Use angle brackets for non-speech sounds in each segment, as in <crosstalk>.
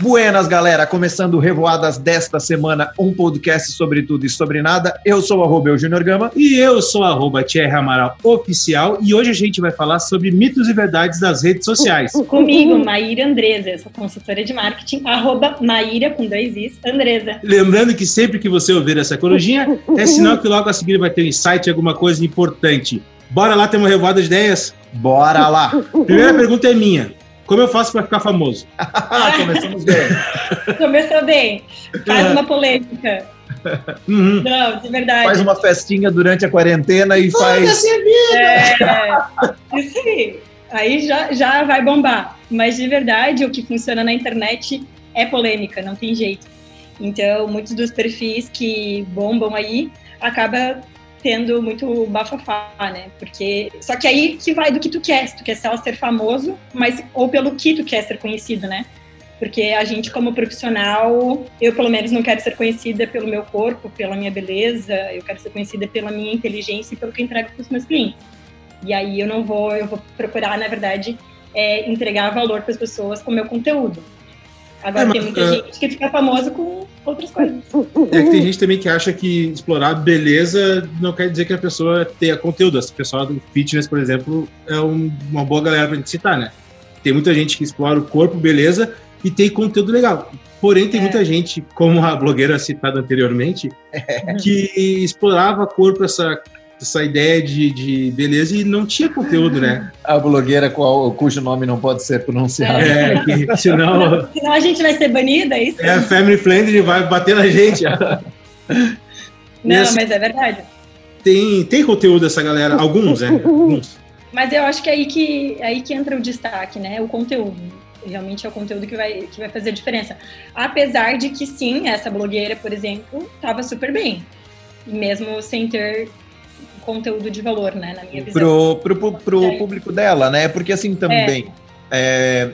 Buenas, galera! Começando o Revoadas desta semana, um podcast sobre tudo e sobre nada. Eu sou o arroba Júnior Gama. E eu sou arroba Thierry Amaral Oficial. E hoje a gente vai falar sobre mitos e verdades das redes sociais. <laughs> Comigo, Maíra Andresa. Eu sou consultora de marketing, arroba Maíra com dois Is, Andresa. Lembrando que sempre que você ouvir essa corujinha, é sinal que logo a seguir vai ter um insight, alguma coisa importante. Bora lá ter uma revoada de ideias? Bora lá! Primeira pergunta é minha. Como eu faço para ficar famoso? <laughs> Começamos bem. Começou bem. Faz uma polêmica. Uhum. Não, de verdade. Faz uma festinha durante a quarentena e faz. É, isso aí. Aí já, já vai bombar. Mas de verdade, o que funciona na internet é polêmica, não tem jeito. Então, muitos dos perfis que bombam aí acaba tendo muito bafafá, né? Porque só que aí que vai do que tu quer, se tu quer ser famoso, mas ou pelo que tu quer ser conhecido, né? Porque a gente como profissional, eu pelo menos não quero ser conhecida pelo meu corpo, pela minha beleza, eu quero ser conhecida pela minha inteligência e pelo que eu entrego para os meus clientes. E aí eu não vou, eu vou procurar, na verdade, é, entregar valor para as pessoas com o meu conteúdo. Agora é, tem muita uh, gente que fica famosa com outras coisas. É que tem gente também que acha que explorar beleza não quer dizer que a pessoa tenha conteúdo. Essa pessoa do fitness, por exemplo, é um, uma boa galera pra gente citar, né? Tem muita gente que explora o corpo, beleza, e tem conteúdo legal. Porém, tem é. muita gente, como a blogueira citada anteriormente, <laughs> é. que explorava corpo, essa essa ideia de, de beleza e não tinha conteúdo, né? A blogueira qual, cujo nome não pode ser pronunciado. É, que, senão... <laughs> senão a gente vai ser banida, é isso? É, a Family Friendly vai bater na gente. <laughs> não, assim, mas é verdade. Tem, tem conteúdo essa galera, alguns, né? <laughs> Alguns. Mas eu acho que é aí que, é aí que entra o destaque, né? O conteúdo realmente é o conteúdo que vai, que vai fazer a diferença. Apesar de que sim, essa blogueira, por exemplo, estava super bem. Mesmo sem ter conteúdo de valor, né, na minha visão. Pro, pro, pro é. público dela, né? Porque assim também é.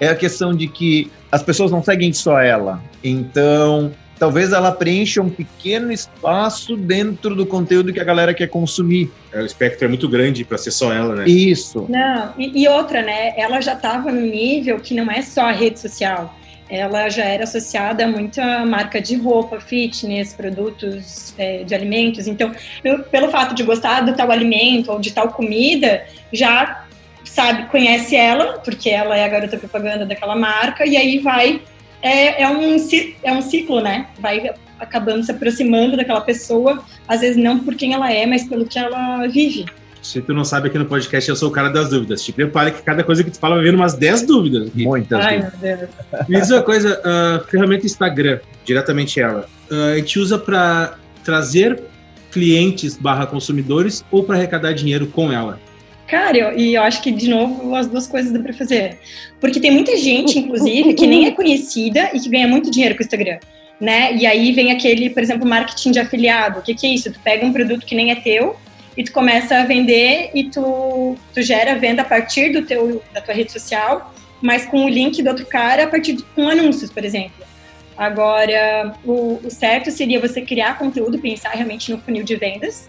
é, é a questão de que as pessoas não seguem só ela. Então, talvez ela preencha um pequeno espaço dentro do conteúdo que a galera quer consumir. É, o espectro é muito grande para ser só ela, né? Isso. Não, e, e outra, né? Ela já estava no nível que não é só a rede social ela já era associada a muita marca de roupa, fitness, produtos é, de alimentos. Então, eu, pelo fato de gostar do tal alimento ou de tal comida, já sabe, conhece ela, porque ela é a garota propaganda daquela marca, e aí vai. É, é, um, é um ciclo, né? Vai acabando se aproximando daquela pessoa, às vezes não por quem ela é, mas pelo que ela vive. Se tu não sabe aqui no podcast, eu sou o cara das dúvidas. Te prepare que cada coisa que tu fala vai vir umas 10 dúvidas. Aqui. Muitas Ai, dúvidas. meu Deus. <laughs> Me diz uma coisa, uh, ferramenta Instagram, diretamente ela, uh, a gente usa para trazer clientes barra consumidores ou para arrecadar dinheiro com ela? Cara, eu, e eu acho que, de novo, as duas coisas dá para fazer. Porque tem muita gente, inclusive, que nem é conhecida e que ganha muito dinheiro com o Instagram. Né? E aí vem aquele, por exemplo, marketing de afiliado. O que, que é isso? Tu pega um produto que nem é teu, e tu começa a vender e tu, tu gera venda a partir do teu, da tua rede social, mas com o link do outro cara a partir de, com anúncios, por exemplo. Agora, o, o certo seria você criar conteúdo, pensar realmente no funil de vendas.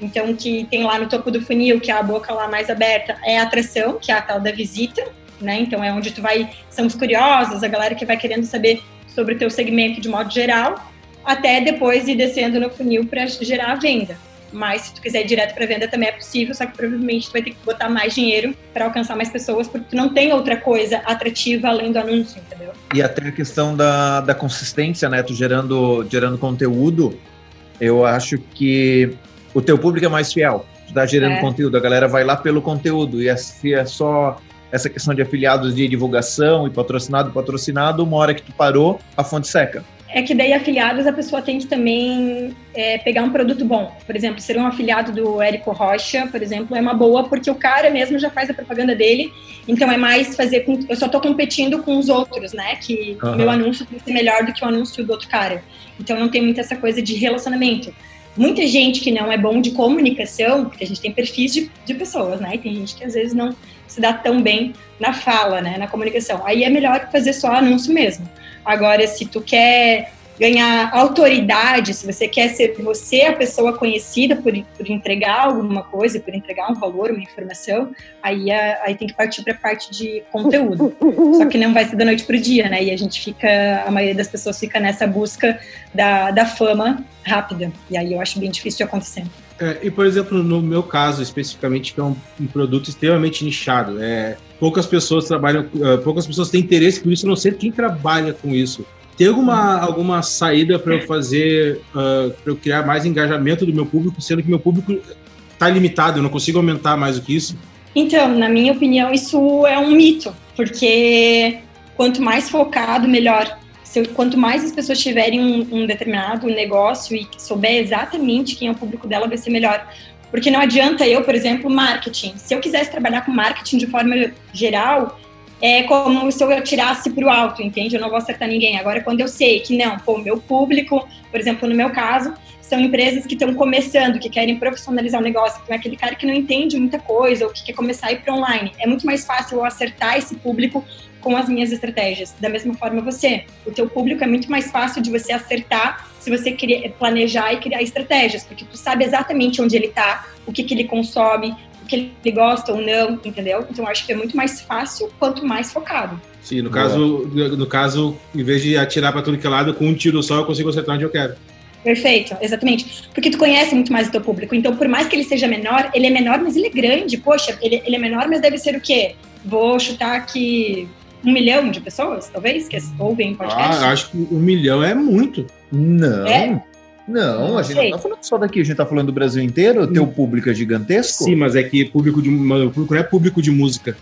Então, que tem lá no topo do funil, que é a boca lá mais aberta, é a atração, que é a tal da visita, né? Então, é onde tu vai, são os curiosos, a galera que vai querendo saber sobre o teu segmento de modo geral, até depois ir descendo no funil para gerar a venda. Mas se tu quiser ir direto para venda também é possível, só que provavelmente tu vai ter que botar mais dinheiro para alcançar mais pessoas, porque tu não tem outra coisa atrativa além do anúncio, entendeu? E até a questão da, da consistência, né? Tu gerando, gerando conteúdo, eu acho que o teu público é mais fiel. Tu tá gerando é. conteúdo, a galera vai lá pelo conteúdo. E se é só essa questão de afiliados de divulgação e patrocinado, patrocinado, uma hora que tu parou, a fonte seca. É que daí afiliados a pessoa tem que também é, pegar um produto bom. Por exemplo, ser um afiliado do Érico Rocha, por exemplo, é uma boa porque o cara mesmo já faz a propaganda dele. Então é mais fazer com. Eu só estou competindo com os outros, né? Que uhum. meu anúncio tem que ser melhor do que o anúncio do outro cara. Então não tem muito essa coisa de relacionamento. Muita gente que não é bom de comunicação, porque a gente tem perfis de, de pessoas, né? E tem gente que às vezes não se dá tão bem na fala, né? Na comunicação. Aí é melhor fazer só anúncio mesmo. Agora, se tu quer ganhar autoridade, se você quer ser você a pessoa conhecida por, por entregar alguma coisa, por entregar um valor, uma informação, aí, a, aí tem que partir para a parte de conteúdo. Só que não vai ser da noite para o dia, né? E a gente fica, a maioria das pessoas fica nessa busca da, da fama rápida. E aí eu acho bem difícil de acontecer. É, e, por exemplo, no meu caso, especificamente, que é um, um produto extremamente nichado, é, poucas pessoas trabalham, uh, poucas pessoas têm interesse por isso, a não ser quem trabalha com isso. Tem alguma, alguma saída para eu fazer, uh, para eu criar mais engajamento do meu público, sendo que meu público está limitado, eu não consigo aumentar mais do que isso? Então, na minha opinião, isso é um mito, porque quanto mais focado, melhor. Se, quanto mais as pessoas tiverem um, um determinado negócio e souber exatamente quem é o público dela, vai ser melhor. Porque não adianta eu, por exemplo, marketing. Se eu quisesse trabalhar com marketing de forma geral, é como se eu tirasse para o alto, entende? Eu não vou acertar ninguém. Agora, quando eu sei que não, pô, meu público, por exemplo, no meu caso, são empresas que estão começando, que querem profissionalizar o negócio, que é aquele cara que não entende muita coisa ou que quer começar a ir para online. É muito mais fácil eu acertar esse público com as minhas estratégias. Da mesma forma você, o teu público é muito mais fácil de você acertar se você criar, planejar e criar estratégias, porque tu sabe exatamente onde ele está, o que, que ele consome, que ele gosta ou não, entendeu? Então acho que é muito mais fácil quanto mais focado. Sim, no caso, no caso, em vez de atirar para tudo que é lado, com um tiro só eu consigo acertar onde eu quero. Perfeito, exatamente. Porque tu conhece muito mais o teu público. Então, por mais que ele seja menor, ele é menor, mas ele é grande. Poxa, ele, ele é menor, mas deve ser o quê? Vou chutar aqui um milhão de pessoas, talvez, que ouvem podcast. Ah, acho que um milhão é muito. Não. É? Não, não a gente sei. não tá falando só daqui, a gente tá falando do Brasil inteiro, o teu hum. público é gigantesco. Sim, mas é que público de meu público não é público de música.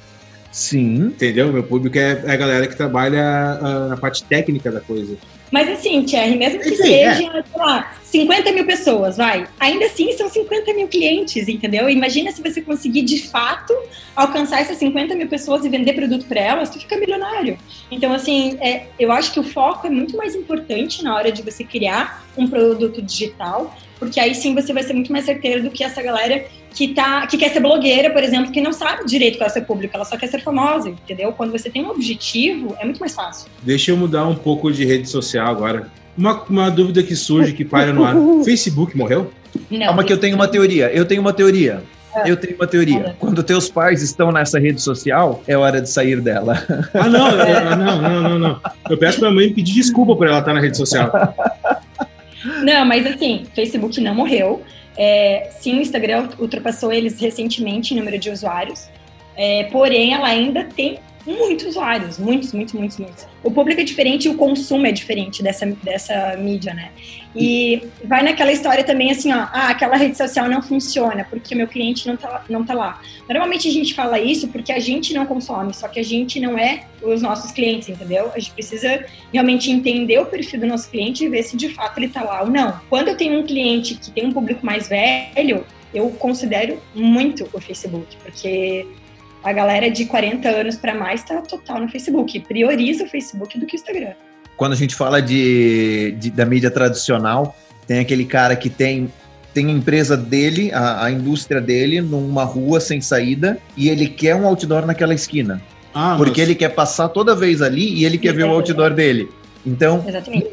Sim. Entendeu? Meu público é, é a galera que trabalha uh, na parte técnica da coisa. Mas assim, Thierry, mesmo que Enfim, seja, é. sei lá, 50 mil pessoas, vai. Ainda assim são 50 mil clientes, entendeu? Imagina se você conseguir de fato alcançar essas 50 mil pessoas e vender produto para elas, tu fica milionário. Então, assim, é, eu acho que o foco é muito mais importante na hora de você criar um produto digital, porque aí sim você vai ser muito mais certeiro do que essa galera que, tá, que quer ser blogueira, por exemplo, que não sabe direito qual é o seu público, ela só quer ser famosa, entendeu? Quando você tem um objetivo, é muito mais fácil. Deixa eu mudar um pouco de rede social agora. Uma, uma dúvida que surge, que para no ar. <laughs> Facebook morreu? Não. Calma que eu tenho uma teoria. Eu tenho uma teoria. É. Eu tenho uma teoria. Quando teus pais estão nessa rede social, é hora de sair dela. Ah, não, é, não, não, não, não. Eu peço pra mãe pedir desculpa por ela estar na rede social. Não, mas assim, Facebook não morreu. É, sim, o Instagram ultrapassou eles recentemente em número de usuários, é, porém ela ainda tem muitos usuários, muitos, muitos, muitos, muitos. O público é diferente e o consumo é diferente dessa, dessa mídia, né? E vai naquela história também assim, ó, ah, aquela rede social não funciona porque o meu cliente não tá, não tá lá. Normalmente a gente fala isso porque a gente não consome, só que a gente não é os nossos clientes, entendeu? A gente precisa realmente entender o perfil do nosso cliente e ver se de fato ele tá lá ou não. Quando eu tenho um cliente que tem um público mais velho, eu considero muito o Facebook, porque a galera de 40 anos para mais está total no Facebook. Prioriza o Facebook do que o Instagram. Quando a gente fala de, de da mídia tradicional, tem aquele cara que tem tem a empresa dele, a, a, indústria dele, numa rua sem saída, e ele quer um outdoor naquela esquina. Ah, porque mas... ele quer passar toda vez ali e ele quer ver o outdoor dele. Então,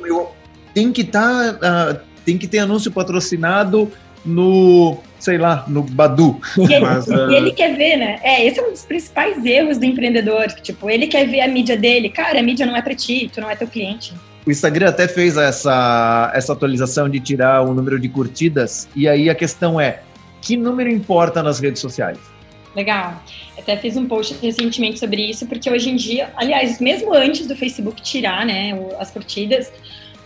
eu, tem que estar. Tá, uh, tem que ter anúncio patrocinado no, sei lá, no Badu. E ele, Mas, uh... ele quer ver, né? É, esse é um dos principais erros do empreendedor. Tipo, ele quer ver a mídia dele. Cara, a mídia não é para ti, tu não é teu cliente. O Instagram até fez essa, essa atualização de tirar o número de curtidas. E aí a questão é, que número importa nas redes sociais? Legal. Até fiz um post recentemente sobre isso, porque hoje em dia, aliás, mesmo antes do Facebook tirar né, as curtidas,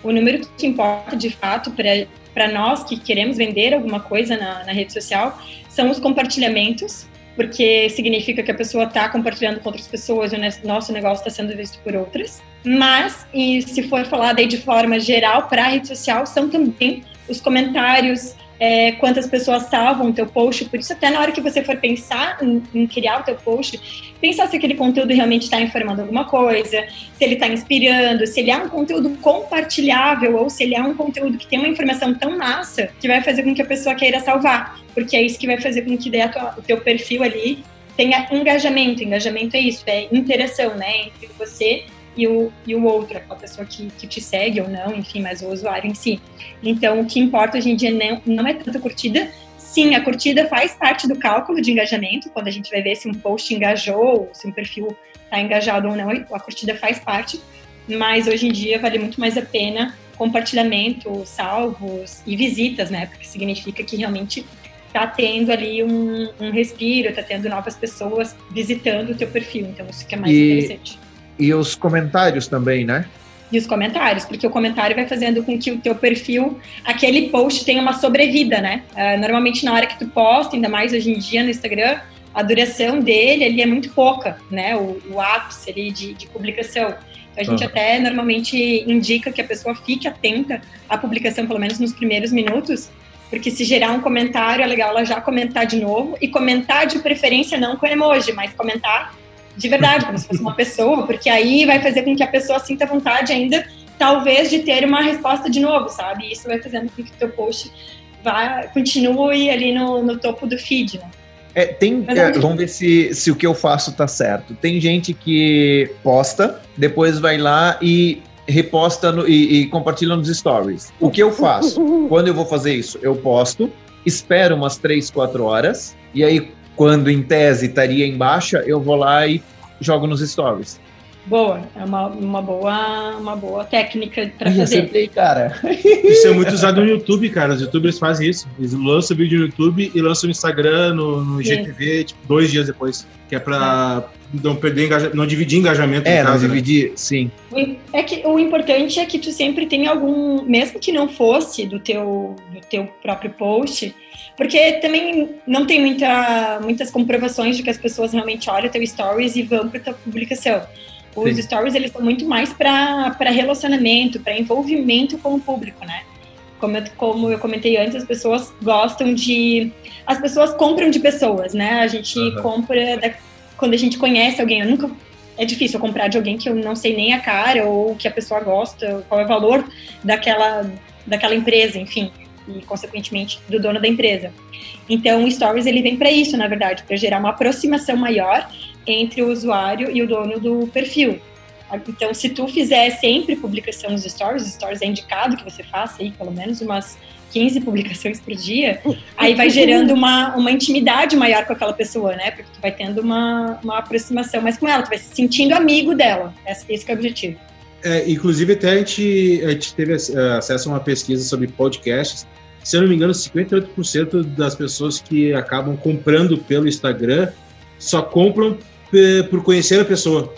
o número que importa de fato para para nós que queremos vender alguma coisa na, na rede social são os compartilhamentos, porque significa que a pessoa está compartilhando com outras pessoas e o nosso negócio está sendo visto por outras. Mas, e se for falar daí de forma geral para a rede social, são também os comentários, é, quantas pessoas salvam o teu post. Por isso, até na hora que você for pensar em, em criar o teu post, pensar se aquele conteúdo realmente está informando alguma coisa, se ele está inspirando, se ele é um conteúdo compartilhável ou se ele é um conteúdo que tem uma informação tão massa que vai fazer com que a pessoa queira salvar. Porque é isso que vai fazer com que tua, o teu perfil ali tenha engajamento. Engajamento é isso, é interação, né? Entre você e o, e o outro, aquela pessoa que, que te segue ou não, enfim, mas o usuário em si. Então, o que importa hoje em dia não, não é tanto a curtida, sim, a curtida faz parte do cálculo de engajamento, quando a gente vai ver se um post engajou, se um perfil está engajado ou não, a curtida faz parte, mas hoje em dia vale muito mais a pena compartilhamento, salvos e visitas, né? Porque significa que realmente está tendo ali um, um respiro, está tendo novas pessoas visitando o teu perfil. Então, isso que é mais e, interessante. E os comentários também, né? E os comentários, porque o comentário vai fazendo com que o teu perfil, aquele post tenha uma sobrevida, né? Uh, normalmente na hora que tu posta, ainda mais hoje em dia no Instagram, a duração dele ali é muito pouca, né? O, o ápice ali de, de publicação. Então, a gente uhum. até normalmente indica que a pessoa fique atenta à publicação, pelo menos nos primeiros minutos, porque se gerar um comentário é legal ela já comentar de novo e comentar de preferência não com emoji, mas comentar de verdade, como se fosse uma pessoa, porque aí vai fazer com que a pessoa sinta vontade ainda, talvez, de ter uma resposta de novo, sabe? E isso vai fazendo com que o teu post vá, continue ali no, no topo do feed, né? É, tem, é, vamos ver se, se o que eu faço tá certo. Tem gente que posta, depois vai lá e reposta no, e, e compartilha nos stories. O que eu faço? <laughs> Quando eu vou fazer isso? Eu posto, espero umas 3, 4 horas, e aí quando em tese estaria em baixa, eu vou lá e jogo nos stories. Boa, é uma, uma, boa, uma boa técnica para fazer. Acertei, cara. Isso é muito usado no YouTube, cara. Os youtubers fazem isso. Eles lançam vídeo no YouTube e lançam no Instagram, no, no GTV, tipo, dois dias depois. Que é para não perder engajamento, não dividir engajamento. É, não né? dividir, sim. É que o importante é que tu sempre tenha algum, mesmo que não fosse do teu, do teu próprio post, porque também não tem muita, muitas comprovações de que as pessoas realmente olham teu stories e vão para tua publicação. Os Sim. stories eles são muito mais para relacionamento, para envolvimento com o público, né? Como eu, como eu comentei antes, as pessoas gostam de. As pessoas compram de pessoas, né? A gente uhum. compra da, quando a gente conhece alguém. Eu nunca. É difícil comprar de alguém que eu não sei nem a cara ou que a pessoa gosta, qual é o valor daquela, daquela empresa, enfim e consequentemente do dono da empresa. Então, o Stories ele vem para isso, na verdade, para gerar uma aproximação maior entre o usuário e o dono do perfil. Então, se tu fizer sempre publicação nos Stories, os Stories é indicado que você faça aí pelo menos umas 15 publicações por dia, aí vai gerando uma, uma intimidade maior com aquela pessoa, né? Porque tu vai tendo uma, uma aproximação mais com ela, tu vai se sentindo amigo dela. Esse, esse é o objetivo. É, inclusive, até a gente, a gente teve acesso a uma pesquisa sobre podcasts. Se eu não me engano, 58% das pessoas que acabam comprando pelo Instagram só compram por conhecer a pessoa.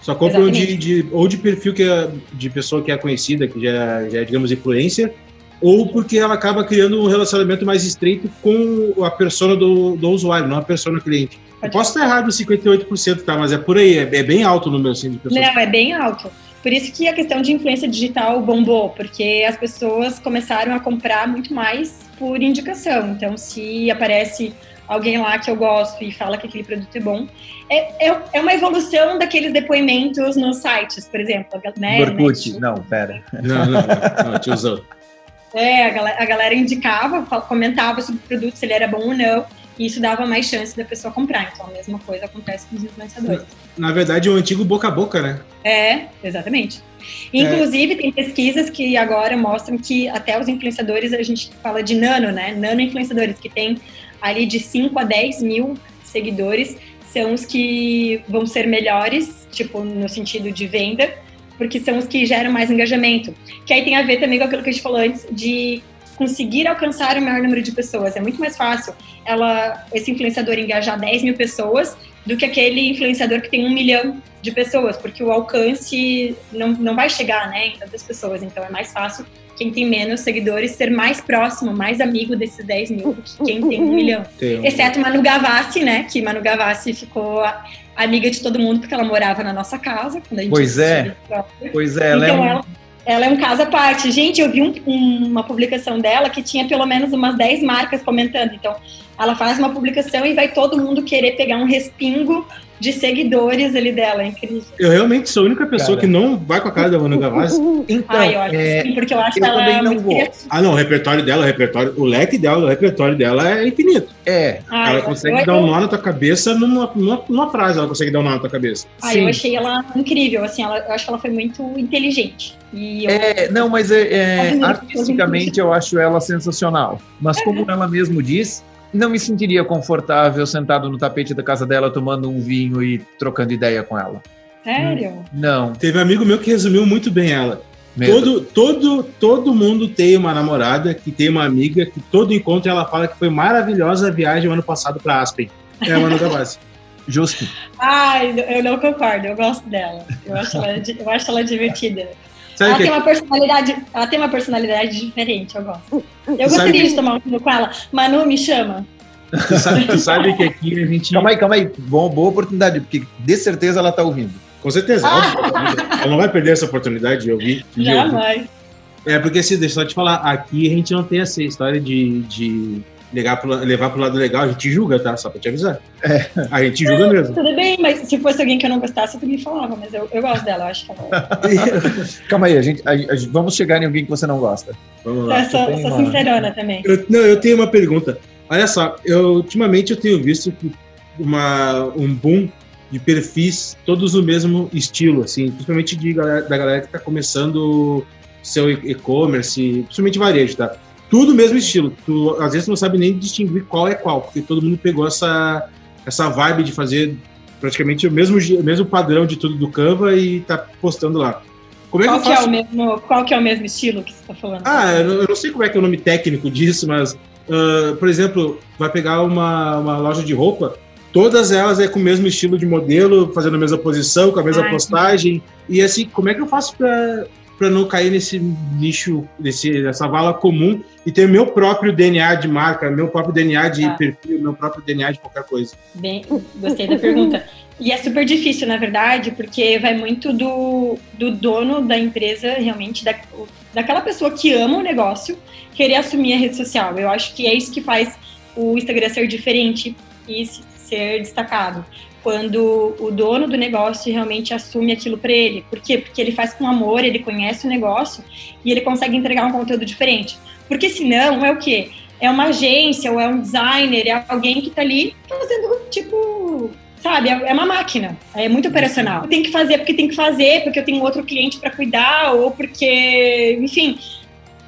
Só compram de, de, ou de perfil que é, de pessoa que é conhecida, que já, já é, digamos, influência, ou porque ela acaba criando um relacionamento mais estreito com a persona do, do usuário, não a persona cliente. Eu posso estar errado 58%, tá? Mas é por aí, é, é bem alto o número assim, de pessoas. Não, é bem alto. Por isso que a questão de influência digital bombou, porque as pessoas começaram a comprar muito mais por indicação. Então, se aparece alguém lá que eu gosto e fala que aquele produto é bom, é, é, é uma evolução daqueles depoimentos nos sites, por exemplo. Né? Orkut, não, pera. Não, não, não, não tiozão. É, a galera, a galera indicava, comentava sobre o produto, se ele era bom ou não e isso dava mais chance da pessoa comprar. Então a mesma coisa acontece com os influenciadores. Na verdade, é o antigo boca a boca, né? É, exatamente. Inclusive, é. tem pesquisas que agora mostram que até os influenciadores, a gente fala de nano, né? Nano influenciadores, que tem ali de 5 a 10 mil seguidores, são os que vão ser melhores, tipo, no sentido de venda, porque são os que geram mais engajamento. Que aí tem a ver também com aquilo que a gente falou antes, de conseguir alcançar o maior número de pessoas. É muito mais fácil ela, esse influenciador engajar 10 mil pessoas do que aquele influenciador que tem um milhão de pessoas, porque o alcance não, não vai chegar né, em tantas pessoas. Então é mais fácil quem tem menos seguidores ser mais próximo, mais amigo desses 10 mil do que quem tem um milhão. Tem. Exceto Manu Gavassi, né? Que Manu Gavassi ficou amiga de todo mundo porque ela morava na nossa casa. Quando a gente pois é. Pois é, ela é então, um... ela, ela é um caso à parte. Gente, eu vi um, um, uma publicação dela que tinha pelo menos umas 10 marcas comentando. Então, ela faz uma publicação e vai todo mundo querer pegar um respingo de seguidores ali dela, é incrível. Eu realmente sou a única pessoa cara. que não vai com a cara da Manu Gavassi. Então, ah, eu acho é... sim, porque eu acho eu ela também não vou. Ah, não, o repertório dela, o repertório, o leque dela, o repertório dela é infinito. É. Ah, ela consegue eu, dar um nó na tua cabeça numa, numa, numa, frase, ela consegue dar um nó na tua cabeça. Ah, eu achei ela incrível, assim, ela, eu acho que ela foi muito inteligente. E eu... É, não, mas é, é artisticamente eu acho ela sensacional. Mas é. como ela mesmo diz, não me sentiria confortável sentado no tapete da casa dela tomando um vinho e trocando ideia com ela. Sério? Não. Teve um amigo meu que resumiu muito bem ela. Todo, todo, todo mundo tem uma namorada que tem uma amiga que todo encontro ela fala que foi maravilhosa a viagem o ano passado para Aspen. É a Manu Gavassi. Justo. Ai, eu não concordo, eu gosto dela. Eu acho ela, eu acho ela divertida. Sabe ela que... tem uma personalidade, ela tem uma personalidade diferente, eu gosto. Eu gostaria de tomar um vinho com ela. Manu, me chama. Tu sabe, tu sabe que aqui a gente. Calma aí, calma aí. Bom, boa oportunidade, porque de certeza ela tá ouvindo. Com certeza. Ah. Ela não vai perder essa oportunidade de ouvir. Jamais. É, porque assim, deixa eu só te falar, aqui a gente não tem essa história de, de levar pro, levar pro lado legal, a gente julga, tá? Só pra te avisar. É. A gente julga é, mesmo. Tudo bem, mas se fosse alguém que eu não gostasse, tu me falava, mas eu, eu gosto dela, eu acho que ela... <laughs> Calma aí, a gente, a, a, vamos chegar em alguém que você não gosta. Vamos lá. Eu sou, eu sou sincerona também. Eu, não, eu tenho uma pergunta. Olha só, eu, ultimamente eu tenho visto uma, um boom de perfis todos no mesmo estilo, assim, principalmente de, da galera que está começando seu e-commerce, principalmente varejo, tá? Tudo mesmo estilo. Tu, às vezes, não sabe nem distinguir qual é qual, porque todo mundo pegou essa, essa vibe de fazer praticamente o mesmo, o mesmo padrão de tudo do Canva e tá postando lá. Como é qual, que, que é o mesmo, qual que é o mesmo estilo que você está falando? Ah, eu não sei como é que é o nome técnico disso, mas, uh, por exemplo, vai pegar uma, uma loja de roupa, todas elas é com o mesmo estilo de modelo, fazendo a mesma posição, com a mesma postagem. E assim, como é que eu faço para para não cair nesse nicho, nesse, nessa vala comum e ter meu próprio DNA de marca, meu próprio DNA de ah. perfil, meu próprio DNA de qualquer coisa. Bem, gostei da pergunta. E é super difícil, na verdade, porque vai muito do, do dono da empresa, realmente, da, daquela pessoa que ama o negócio, querer assumir a rede social. Eu acho que é isso que faz o Instagram ser diferente e ser destacado quando o dono do negócio realmente assume aquilo para ele. Por quê? Porque ele faz com amor, ele conhece o negócio e ele consegue entregar um conteúdo diferente. Porque senão é o quê? É uma agência ou é um designer, é alguém que está ali fazendo tipo sabe, é, é uma máquina, é muito operacional. Tem que fazer porque tem que fazer, porque eu tenho outro cliente para cuidar, ou porque, enfim,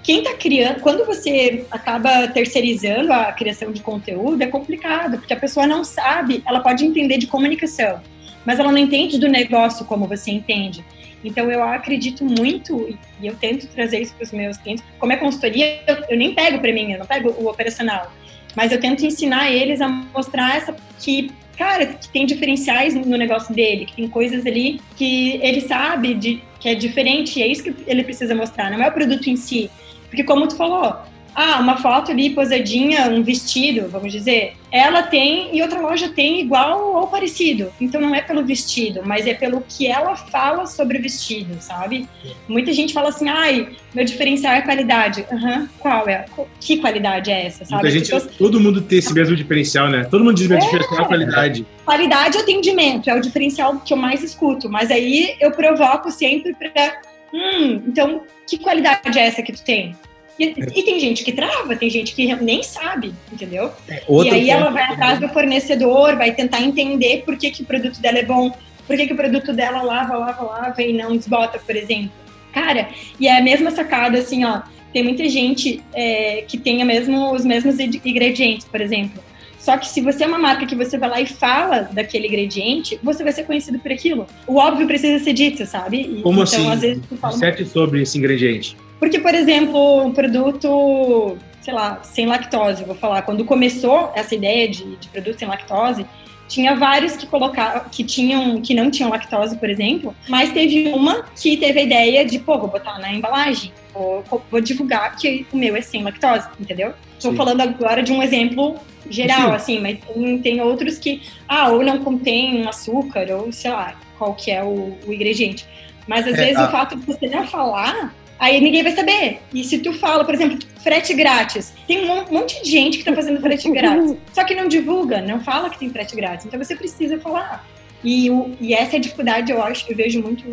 quem está criando, quando você acaba terceirizando a criação de conteúdo, é complicado, porque a pessoa não sabe, ela pode entender de comunicação, mas ela não entende do negócio como você entende. Então, eu acredito muito, e eu tento trazer isso para os meus clientes. Como é consultoria, eu, eu nem pego para mim, eu não pego o operacional, mas eu tento ensinar eles a mostrar essa que cara, que tem diferenciais no negócio dele, que tem coisas ali que ele sabe de, que é diferente, e é isso que ele precisa mostrar, não é o produto em si, porque como tu falou, ah, uma foto ali posadinha, um vestido, vamos dizer, ela tem e outra loja tem igual ou parecido. Então não é pelo vestido, mas é pelo que ela fala sobre o vestido, sabe? Muita gente fala assim, ai, meu diferencial é qualidade. Uhum, qual é? Que qualidade é essa, sabe? Gente, pessoas... Todo mundo tem esse mesmo diferencial, né? Todo mundo diz meu é, diferencial é qualidade. Qualidade e atendimento é o diferencial que eu mais escuto, mas aí eu provoco sempre para hum, então que qualidade é essa que tu tem? E, e, tem gente que trava, tem gente que nem sabe, entendeu? É, e aí ela vai atrás do fornecedor, vai tentar entender por que, que o produto dela é bom, por que, que o produto dela lava, lava, lava e não desbota, por exemplo. Cara, e é a mesma sacada, assim, ó, tem muita gente é, que tem mesmo, os mesmos ingredientes, por exemplo. Só que se você é uma marca que você vai lá e fala daquele ingrediente, você vai ser conhecido por aquilo. O óbvio precisa ser dito, sabe? E, Como então, assim? Às vezes, tu fala... Certo sobre esse ingrediente. Porque, por exemplo, um produto, sei lá, sem lactose, vou falar, quando começou essa ideia de, de produto sem lactose, tinha vários que colocavam, que tinham, que não tinham lactose, por exemplo, mas teve uma que teve a ideia de, pô, vou botar na embalagem, vou, vou divulgar que o meu é sem lactose, entendeu? Estou falando agora de um exemplo geral, Sim. assim, mas tem, tem, outros que, ah, ou não contém açúcar, ou sei lá, qual que é o, o ingrediente. Mas às é, vezes a... o fato de você não falar, aí ninguém vai saber. E se tu fala, por exemplo, frete grátis, tem um monte de gente que tá fazendo frete grátis, <laughs> só que não divulga, não fala que tem frete grátis. Então você precisa falar. E, e essa é dificuldade, eu acho, que eu vejo muito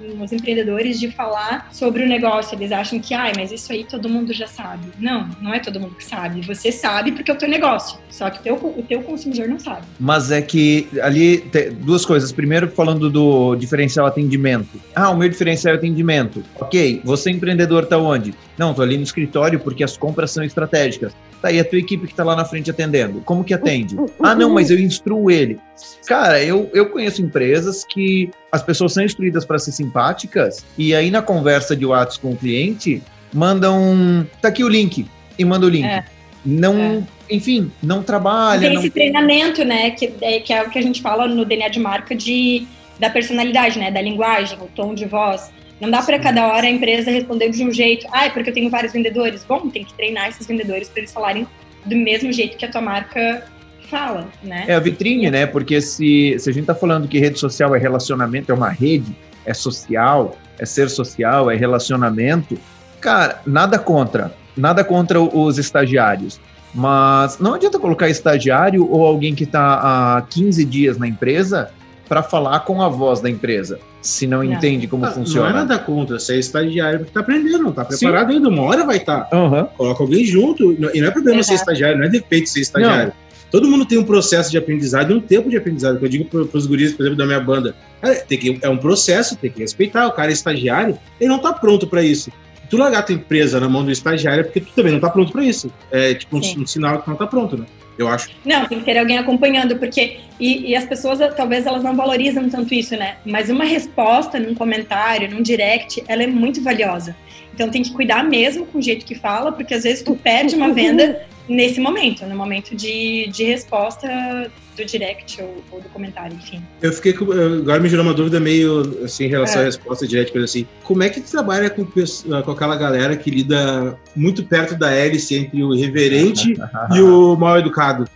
nos empreendedores de falar sobre o negócio. Eles acham que, ai, mas isso aí todo mundo já sabe. Não, não é todo mundo que sabe. Você sabe porque é o teu negócio. Só que teu, o teu consumidor não sabe. Mas é que ali, duas coisas. Primeiro, falando do diferencial atendimento. Ah, o meu diferencial é atendimento. Ok, você empreendedor tá onde? Não, tô ali no escritório porque as compras são estratégicas. Tá, e a tua equipe que tá lá na frente atendendo? Como que atende? Ah, não, mas eu instruo ele. Cara, eu, eu conheço empresas que as pessoas são instruídas para ser simpáticas e aí na conversa de WhatsApp com o cliente, mandam. Tá aqui o link. E manda o link. É. Não. É. Enfim, não trabalha. Tem não... esse treinamento, né? Que é, que é o que a gente fala no DNA de marca de, da personalidade, né? Da linguagem, o tom de voz. Não dá para cada hora a empresa responder de um jeito. Ah, é porque eu tenho vários vendedores. Bom, tem que treinar esses vendedores para eles falarem do mesmo jeito que a tua marca fala, né? É a vitrine, né? Porque se, se a gente está falando que rede social é relacionamento, é uma rede, é social, é ser social, é relacionamento, cara, nada contra, nada contra os estagiários. Mas não adianta colocar estagiário ou alguém que está há 15 dias na empresa para falar com a voz da empresa, se não, entende como ah, funciona. Não é nada contra, você é estagiário porque está aprendendo, não está preparado Sim. ainda, uma hora vai estar. Tá. Uhum. Coloca alguém junto, e não é problema Exato. ser estagiário, não é defeito ser estagiário. Não. Todo mundo tem um processo de aprendizado e um tempo de aprendizado. Que eu digo para os guris, por exemplo, da minha banda, é, tem que, é um processo, tem que respeitar. O cara é estagiário, ele não está pronto para isso. Tu largar tua empresa na mão do estagiário é porque tu também não está pronto para isso. É tipo um, um sinal que não está pronto, né? eu acho. Não, tem que ter alguém acompanhando, porque. E, e, as pessoas, talvez, elas não valorizam tanto isso, né? Mas uma resposta num comentário, num direct, ela é muito valiosa. Então tem que cuidar mesmo com o jeito que fala, porque às vezes tu perde uma venda <laughs> nesse momento, no momento de, de resposta do direct ou, ou, do comentário, enfim. Eu fiquei com, agora me gerou uma dúvida meio assim em relação é. à resposta direct, coisa assim. Como é que tu trabalha com, com aquela galera que lida muito perto da hélice entre o irreverente <laughs> e o mal educado?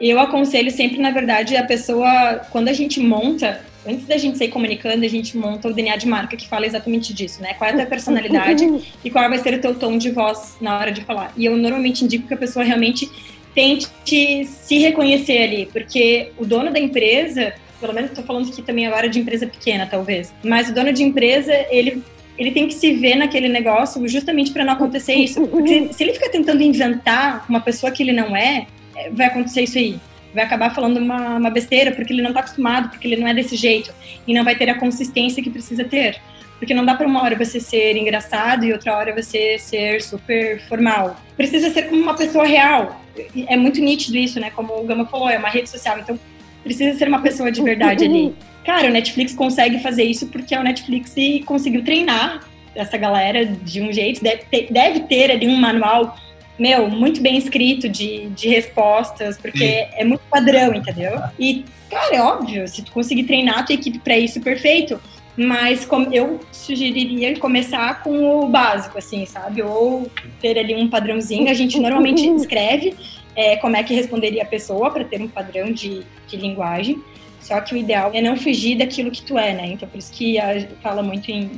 Eu aconselho sempre, na verdade, a pessoa, quando a gente monta antes da gente sair comunicando, a gente monta o DNA de marca que fala exatamente disso, né? Qual é a tua personalidade <laughs> e qual vai ser o teu tom de voz na hora de falar. E eu normalmente indico que a pessoa realmente tente se reconhecer ali, porque o dono da empresa, pelo menos estou falando aqui também agora de empresa pequena, talvez, mas o dono de empresa, ele ele tem que se ver naquele negócio justamente para não acontecer isso. Porque se ele fica tentando inventar uma pessoa que ele não é, é vai acontecer isso aí vai acabar falando uma, uma besteira porque ele não está acostumado, porque ele não é desse jeito e não vai ter a consistência que precisa ter. Porque não dá para uma hora você ser engraçado e outra hora você ser super formal. Precisa ser como uma pessoa real. É muito nítido isso, né? Como o Gama falou, é uma rede social, então precisa ser uma pessoa de verdade ali. <laughs> Cara, o Netflix consegue fazer isso porque é o Netflix conseguiu treinar essa galera de um jeito, deve ter, deve ter ali um manual meu, muito bem escrito de, de respostas, porque é muito padrão, entendeu? E, cara, é óbvio, se tu conseguir treinar a tua equipe para isso, perfeito. Mas como eu sugeriria começar com o básico, assim, sabe? Ou ter ali um padrãozinho. A gente normalmente <laughs> escreve é, como é que responderia a pessoa para ter um padrão de, de linguagem. Só que o ideal é não fugir daquilo que tu é, né? Então, por isso que a, fala muito em,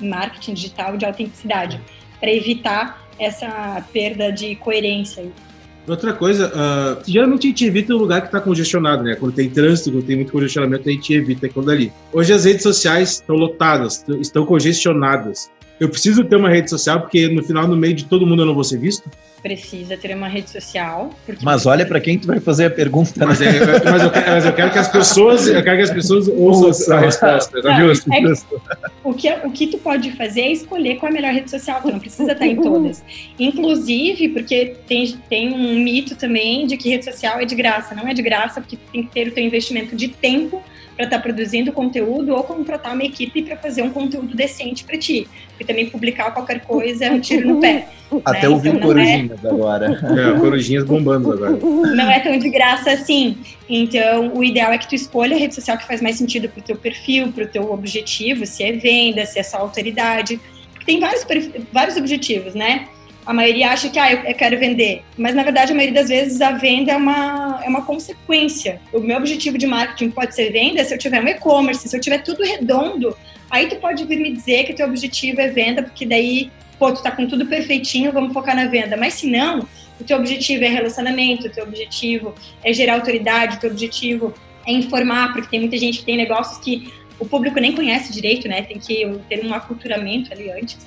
em marketing digital de autenticidade, para evitar essa perda de coerência. Outra coisa, uh, geralmente a gente evita o lugar que está congestionado, né? Quando tem trânsito, quando tem muito congestionamento, a gente evita aquilo dali. Hoje as redes sociais estão lotadas, estão congestionadas. Eu preciso ter uma rede social porque no final, no meio de todo mundo, eu não vou ser visto? precisa ter uma rede social. Mas olha para quem tu vai fazer a pergunta. Né? Mas, é, mas, eu quero, mas, eu quero, que as pessoas, eu quero que as pessoas ouçam a resposta. Tá justo, é, o, que, o que tu pode fazer é escolher qual é a melhor rede social, tu não precisa estar em todas. Inclusive, porque tem, tem um mito também de que rede social é de graça. Não é de graça, porque tem que ter o teu investimento de tempo para estar tá produzindo conteúdo ou contratar uma equipe para fazer um conteúdo decente para ti. Porque também publicar qualquer coisa é um tiro no pé. <laughs> Até né? ouvi então, Corujinhas <laughs> é... agora. É, Corujinhas bombando agora. <laughs> Não é tão de graça assim. Então, o ideal é que tu escolha a rede social que faz mais sentido para o teu perfil, para o teu objetivo, se é venda, se é só autoridade. Tem vários, vários objetivos, né? A maioria acha que ah, eu, quero vender, mas na verdade a maioria das vezes a venda é uma, é uma consequência. O meu objetivo de marketing pode ser venda se eu tiver um e-commerce, se eu tiver tudo redondo, aí tu pode vir me dizer que teu objetivo é venda, porque daí, pô, tu tá com tudo perfeitinho, vamos focar na venda. Mas se não, o teu objetivo é relacionamento, o teu objetivo é gerar autoridade, o teu objetivo é informar, porque tem muita gente que tem negócios que o público nem conhece direito, né? Tem que ter um aculturamento ali antes.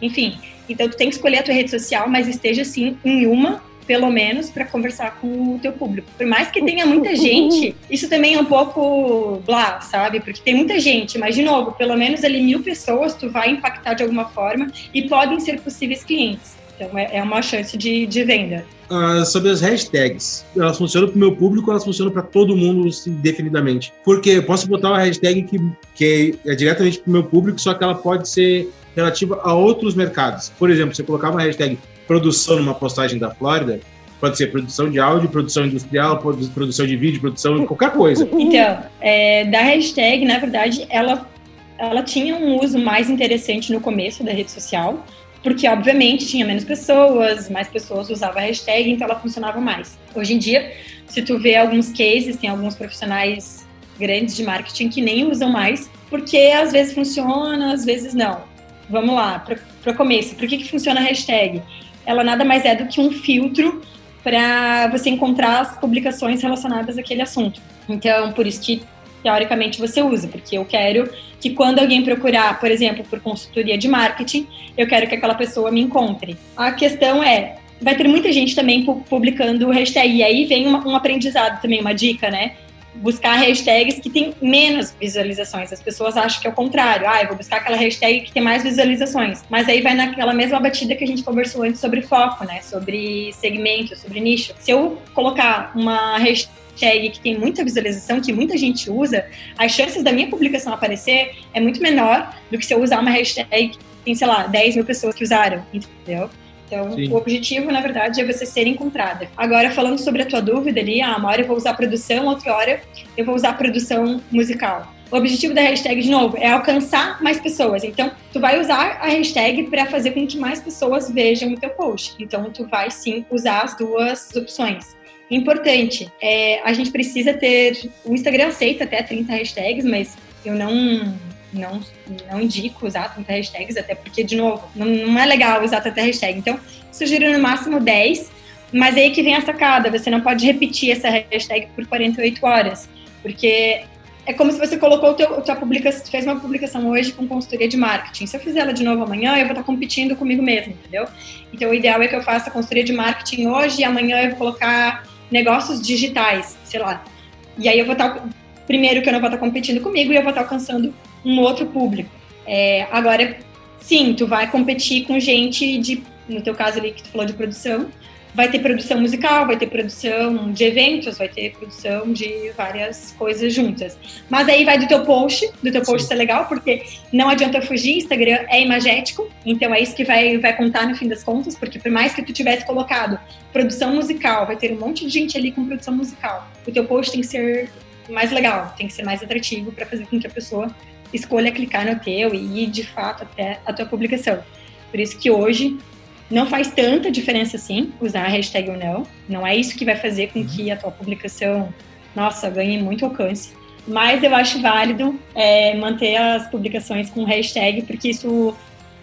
Enfim, então tu tem que escolher a tua rede social, mas esteja assim em uma pelo menos para conversar com o teu público. Por mais que tenha muita <laughs> gente, isso também é um pouco blá, sabe? Porque tem muita gente, mas de novo, pelo menos ali mil pessoas tu vai impactar de alguma forma e podem ser possíveis clientes. Então é, é uma chance de, de venda. Uh, sobre as hashtags. Elas funcionam para o meu público, elas funcionam para todo mundo assim, definidamente. Porque eu posso botar uma hashtag que, que é diretamente para o meu público, só que ela pode ser relativa a outros mercados. Por exemplo, eu colocar uma hashtag produção numa postagem da Flórida, pode ser produção de áudio, produção industrial, produção de vídeo, produção de qualquer coisa. <laughs> Então, é, da hashtag, na verdade, ela, ela tinha um uso mais interessante no começo da rede social, porque obviamente tinha menos pessoas, mais pessoas usavam a hashtag, então ela funcionava mais. Hoje em dia, se tu vê alguns cases, tem alguns profissionais grandes de marketing que nem usam mais, porque às vezes funciona, às vezes não. Vamos lá, para o começo, por que, que funciona a hashtag? Ela nada mais é do que um filtro para você encontrar as publicações relacionadas àquele assunto. Então, por isso que teoricamente você usa, porque eu quero que quando alguém procurar, por exemplo, por consultoria de marketing, eu quero que aquela pessoa me encontre. A questão é, vai ter muita gente também publicando hashtag, e aí vem um aprendizado também, uma dica, né? Buscar hashtags que tem menos visualizações. As pessoas acham que é o contrário. Ah, eu vou buscar aquela hashtag que tem mais visualizações. Mas aí vai naquela mesma batida que a gente conversou antes sobre foco, né? Sobre segmento, sobre nicho. Se eu colocar uma hashtag que tem muita visualização, que muita gente usa, as chances da minha publicação aparecer é muito menor do que se eu usar uma hashtag que tem, sei lá, 10 mil pessoas que usaram, entendeu? Então, Sim. o objetivo, na verdade, é você ser encontrada. Agora, falando sobre a tua dúvida ali, ah, uma hora eu vou usar produção, outra hora eu vou usar produção musical. O objetivo da hashtag, de novo, é alcançar mais pessoas. Então, tu vai usar a hashtag para fazer com que mais pessoas vejam o teu post. Então, tu vai sim usar as duas opções. Importante, é, a gente precisa ter. O Instagram aceita até 30 hashtags, mas eu não, não, não indico usar 30 hashtags, até porque, de novo, não, não é legal usar tanta hashtag. Então, sugiro no máximo 10, mas aí que vem a sacada: você não pode repetir essa hashtag por 48 horas, porque é como se você colocou teu, tua publicação, fez uma publicação hoje com consultoria de marketing. Se eu fizer ela de novo amanhã, eu vou estar competindo comigo mesmo, entendeu? Então, o ideal é que eu faça consultoria de marketing hoje e amanhã eu vou colocar negócios digitais, sei lá. E aí eu vou estar, primeiro que eu não vou estar competindo comigo e eu vou estar alcançando um outro público. É, agora, sim, tu vai competir com gente de, no teu caso ali que tu falou de produção, vai ter produção musical, vai ter produção de eventos, vai ter produção de várias coisas juntas. Mas aí vai do teu post, do teu post ser legal, porque não adianta fugir, Instagram é imagético, então é isso que vai, vai contar no fim das contas, porque por mais que tu tivesse colocado produção musical, vai ter um monte de gente ali com produção musical. O teu post tem que ser mais legal, tem que ser mais atrativo para fazer com que a pessoa escolha clicar no teu e ir de fato até a tua publicação. Por isso que hoje não faz tanta diferença assim usar a hashtag ou não. Não é isso que vai fazer com que a tua publicação, nossa, ganhe muito alcance. Mas eu acho válido é, manter as publicações com hashtag, porque isso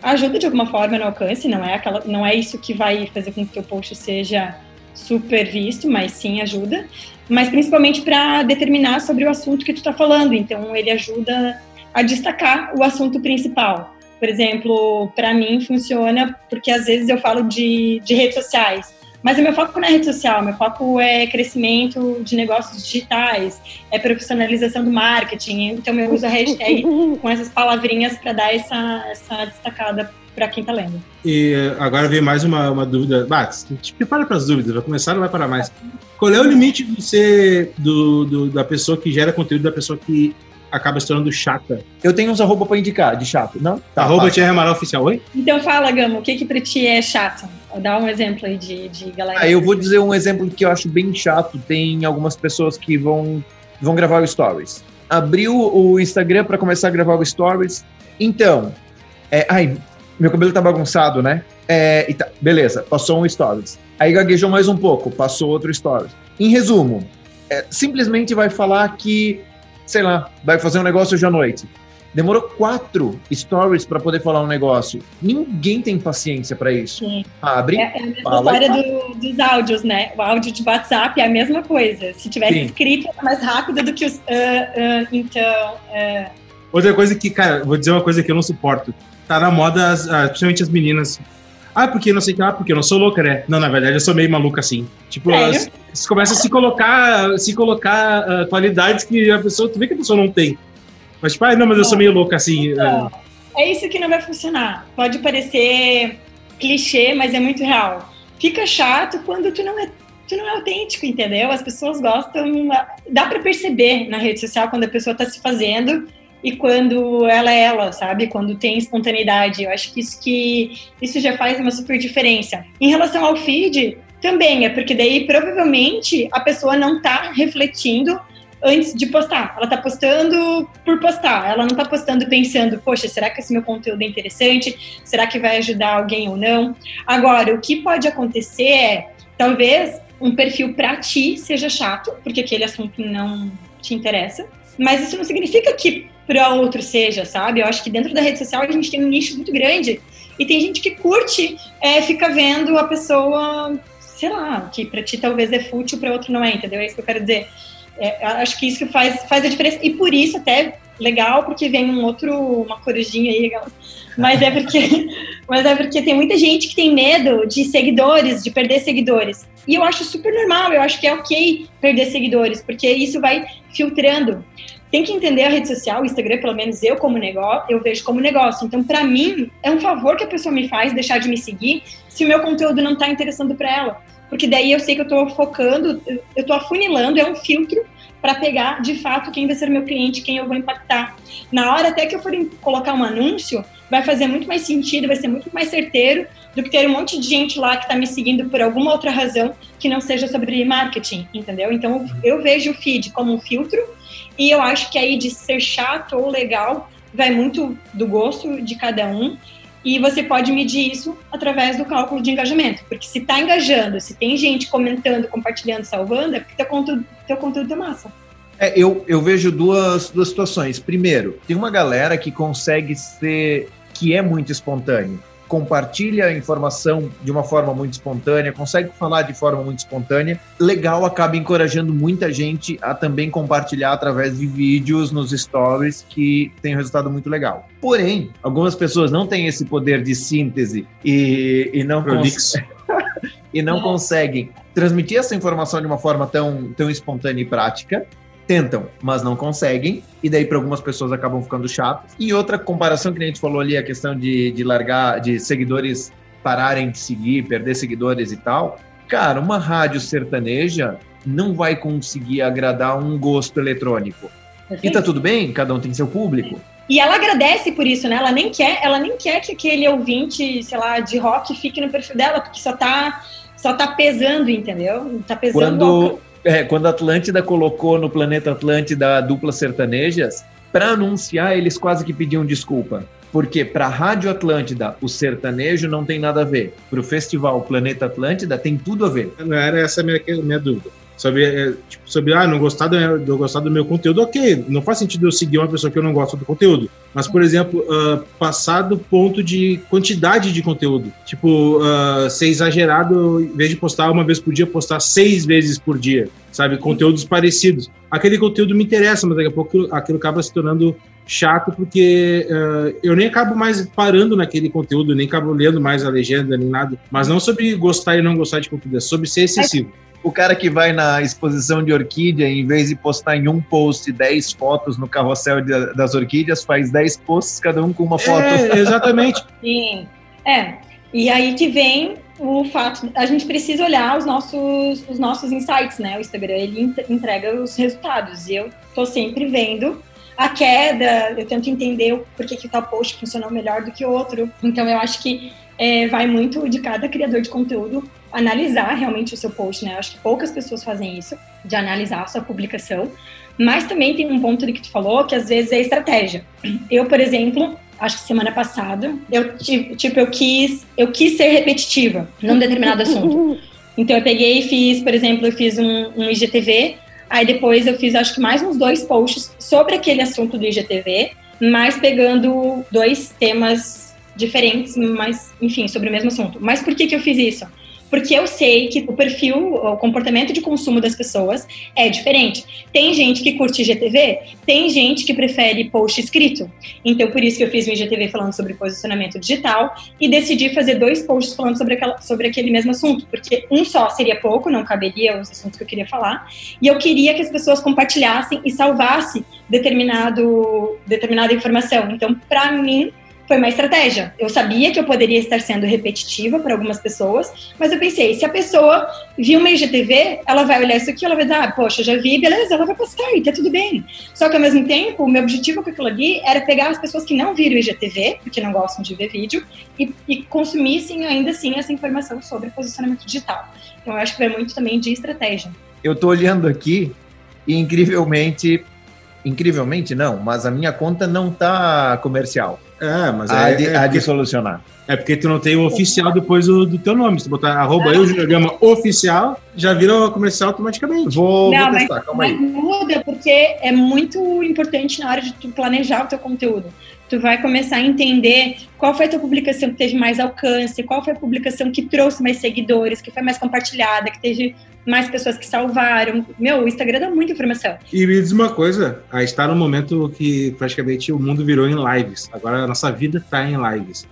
ajuda de alguma forma no alcance, não é, aquela, não é isso que vai fazer com que o teu post seja super visto, mas sim ajuda. Mas principalmente para determinar sobre o assunto que tu está falando. Então ele ajuda a destacar o assunto principal. Por exemplo, para mim funciona porque às vezes eu falo de, de redes sociais, mas o meu foco não é rede social, meu foco é crescimento de negócios digitais, é profissionalização do marketing. Então eu uso a hashtag <laughs> com essas palavrinhas para dar essa, essa destacada para quem está lendo. E agora vem mais uma, uma dúvida. Bah, te prepara para as dúvidas, vai começar não vai parar mais. Qual é o limite do, ser, do, do, da pessoa que gera conteúdo, da pessoa que acaba se tornando chata. Eu tenho uns arroba pra indicar de chato, não? Tá, arroba Tia Amaral Oficial, oi? Então fala, Gamo, o que que pra ti é chato? Dá um exemplo aí de, de galera. Ah, eu vou dizer um exemplo que eu acho bem chato. Tem algumas pessoas que vão, vão gravar o Stories. Abriu o Instagram para começar a gravar o Stories. Então, é, ai, meu cabelo tá bagunçado, né? É, tá, beleza, passou um Stories. Aí gaguejou mais um pouco, passou outro Stories. Em resumo, é, simplesmente vai falar que sei lá, vai fazer um negócio hoje à noite. demorou quatro stories para poder falar um negócio. Ninguém tem paciência para isso. Sim. Abre, é, é a mesma fala história do, dos áudios, né? O áudio de WhatsApp é a mesma coisa. Se tivesse Sim. escrito, é mais rápido do que os uh, uh, então. Uh. Outra coisa que, cara, vou dizer uma coisa que eu não suporto. Tá na moda, as, principalmente as meninas. Ah, porque não sei o que, ah, porque eu não sou louca, né? Não, na verdade, eu sou meio maluca assim. Tipo, elas, começam a se colocar, se colocar uh, qualidades que a pessoa, tu vê que a pessoa não tem. Mas, tipo, ah, não, mas eu sou meio louca assim. Não, é. é isso que não vai funcionar. Pode parecer clichê, mas é muito real. Fica chato quando tu não é tu não é autêntico, entendeu? As pessoas gostam, dá para perceber na rede social quando a pessoa está se fazendo e quando ela é ela, sabe? Quando tem espontaneidade. Eu acho que isso que isso já faz uma super diferença. Em relação ao feed, também é porque daí provavelmente a pessoa não está refletindo antes de postar. Ela tá postando por postar. Ela não tá postando pensando, poxa, será que esse meu conteúdo é interessante? Será que vai ajudar alguém ou não? Agora, o que pode acontecer é, talvez um perfil para ti seja chato, porque aquele assunto não te interessa. Mas isso não significa que para outro seja, sabe? Eu acho que dentro da rede social a gente tem um nicho muito grande e tem gente que curte, é, fica vendo a pessoa, sei lá, que para ti talvez é fútil, para outro não é, entendeu? É isso que eu quero dizer. É, acho que isso que faz, faz a diferença. E por isso, até legal, porque vem um outro, uma corujinha aí, legal. Mas é porque, <laughs> mas é porque tem muita gente que tem medo de seguidores, de perder seguidores. E eu acho super normal, eu acho que é ok perder seguidores, porque isso vai filtrando. Tem que entender a rede social, o Instagram, pelo menos eu como negócio, eu vejo como negócio. Então, para mim, é um favor que a pessoa me faz deixar de me seguir se o meu conteúdo não está interessando para ela porque daí eu sei que eu estou focando, eu estou afunilando, é um filtro para pegar de fato quem vai ser meu cliente, quem eu vou impactar. Na hora até que eu for colocar um anúncio, vai fazer muito mais sentido, vai ser muito mais certeiro do que ter um monte de gente lá que está me seguindo por alguma outra razão que não seja sobre marketing, entendeu? Então eu vejo o feed como um filtro e eu acho que aí de ser chato ou legal vai muito do gosto de cada um e você pode medir isso através do cálculo de engajamento. Porque se está engajando, se tem gente comentando, compartilhando, salvando, é porque teu conteúdo, teu conteúdo é massa. É, eu, eu vejo duas, duas situações. Primeiro, tem uma galera que consegue ser. que é muito espontâneo compartilha a informação de uma forma muito espontânea, consegue falar de forma muito espontânea, legal, acaba encorajando muita gente a também compartilhar através de vídeos nos stories que tem um resultado muito legal. Porém, algumas pessoas não têm esse poder de síntese e, e não, cons <laughs> e não conseguem transmitir essa informação de uma forma tão, tão espontânea e prática tentam, mas não conseguem, e daí para algumas pessoas acabam ficando chato. E outra comparação que a gente falou ali, a questão de, de largar, de seguidores pararem de seguir, perder seguidores e tal. Cara, uma rádio sertaneja não vai conseguir agradar um gosto eletrônico. Perfeito. E tá tudo bem, cada um tem seu público. E ela agradece por isso, né? Ela nem quer, ela nem quer que aquele ouvinte, sei lá, de rock fique no perfil dela, porque só tá só tá pesando, entendeu? Tá pesando quando, é, quando a Atlântida colocou no Planeta Atlântida a dupla sertanejas, para anunciar, eles quase que pediam desculpa. Porque para a Rádio Atlântida, o sertanejo não tem nada a ver. Para o festival Planeta Atlântida, tem tudo a ver. Não era essa a minha, minha dúvida. Sobre, é, tipo, sobre ah, não gostar do, meu, gostar do meu conteúdo, ok. Não faz sentido eu seguir uma pessoa que eu não gosto do conteúdo. Mas, por exemplo, uh, passar do ponto de quantidade de conteúdo. Tipo, uh, ser exagerado, em vez de postar uma vez por dia, postar seis vezes por dia. Sabe? Conteúdos parecidos. Aquele conteúdo me interessa, mas daqui a pouco aquilo acaba se tornando chato porque uh, eu nem acabo mais parando naquele conteúdo, nem acabo lendo mais a legenda, nem nada. Mas não sobre gostar e não gostar de conteúdo, é sobre ser excessivo o cara que vai na exposição de orquídea, em vez de postar em um post 10 fotos no carrossel de, das orquídeas, faz 10 posts, cada um com uma foto. É, exatamente. <laughs> Sim. É. E aí que vem o fato, a gente precisa olhar os nossos, os nossos insights, né? O Instagram, ele entrega os resultados. E eu tô sempre vendo a queda, eu tento entender por que, que tal post funcionou melhor do que outro. Então, eu acho que é, vai muito de cada criador de conteúdo analisar realmente o seu post, né? Eu acho que poucas pessoas fazem isso, de analisar a sua publicação. Mas também tem um ponto que tu falou, que às vezes é estratégia. Eu, por exemplo, acho que semana passada, eu tipo eu quis, eu quis ser repetitiva num determinado assunto. <laughs> Então eu peguei e fiz, por exemplo, eu fiz um, um IGTV, aí depois eu fiz acho que mais uns dois posts sobre aquele assunto do IGTV mas pegando dois temas diferentes, mas, enfim, sobre o mesmo assunto. Mas por que, que eu fiz isso? Porque eu sei que o perfil, o comportamento de consumo das pessoas é diferente. Tem gente que curte IGTV, tem gente que prefere post escrito. Então, por isso que eu fiz um IGTV falando sobre posicionamento digital e decidi fazer dois posts falando sobre, aquela, sobre aquele mesmo assunto, porque um só seria pouco, não caberia os assuntos que eu queria falar, e eu queria que as pessoas compartilhassem e salvassem determinado, determinada informação. Então, para mim, foi uma estratégia. Eu sabia que eu poderia estar sendo repetitiva para algumas pessoas, mas eu pensei, se a pessoa viu uma IGTV, ela vai olhar isso aqui, ela vai dizer, ah, poxa, já vi, beleza, ela vai postar e tá tudo bem. Só que ao mesmo tempo, o meu objetivo com aquilo ali era pegar as pessoas que não viram IGTV, porque não gostam de ver vídeo, e, e consumissem ainda assim essa informação sobre posicionamento digital. Então eu acho que vai muito também de estratégia. Eu estou olhando aqui e incrivelmente, incrivelmente não, mas a minha conta não tá comercial. É, mas há é, de, é, há de porque, solucionar. é porque tu não tem o oficial depois do, do teu nome. Se tu botar arroba eu, Gama oficial, já vira comercial automaticamente. Vou, Não, vou mas, testar, calma mas aí. muda porque é muito importante na hora de tu planejar o teu conteúdo. Tu vai começar a entender qual foi a tua publicação que teve mais alcance, qual foi a publicação que trouxe mais seguidores, que foi mais compartilhada, que teve mais pessoas que salvaram. Meu, o Instagram dá muita informação. E me diz uma coisa, a está num momento que praticamente o mundo virou em lives. Agora a nossa vida está em lives.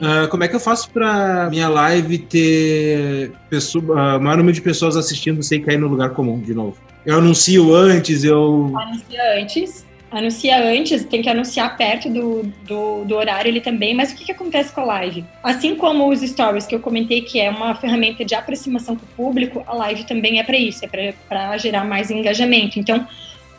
Ah, como é que eu faço para minha live ter pessoa, ah, maior número de pessoas assistindo sem cair no lugar comum de novo? Eu anuncio antes, eu. Anuncia antes. Anuncia antes, tem que anunciar perto do, do, do horário ele também, mas o que, que acontece com a live? Assim como os stories que eu comentei que é uma ferramenta de aproximação com o público, a live também é para isso, é para gerar mais engajamento. Então,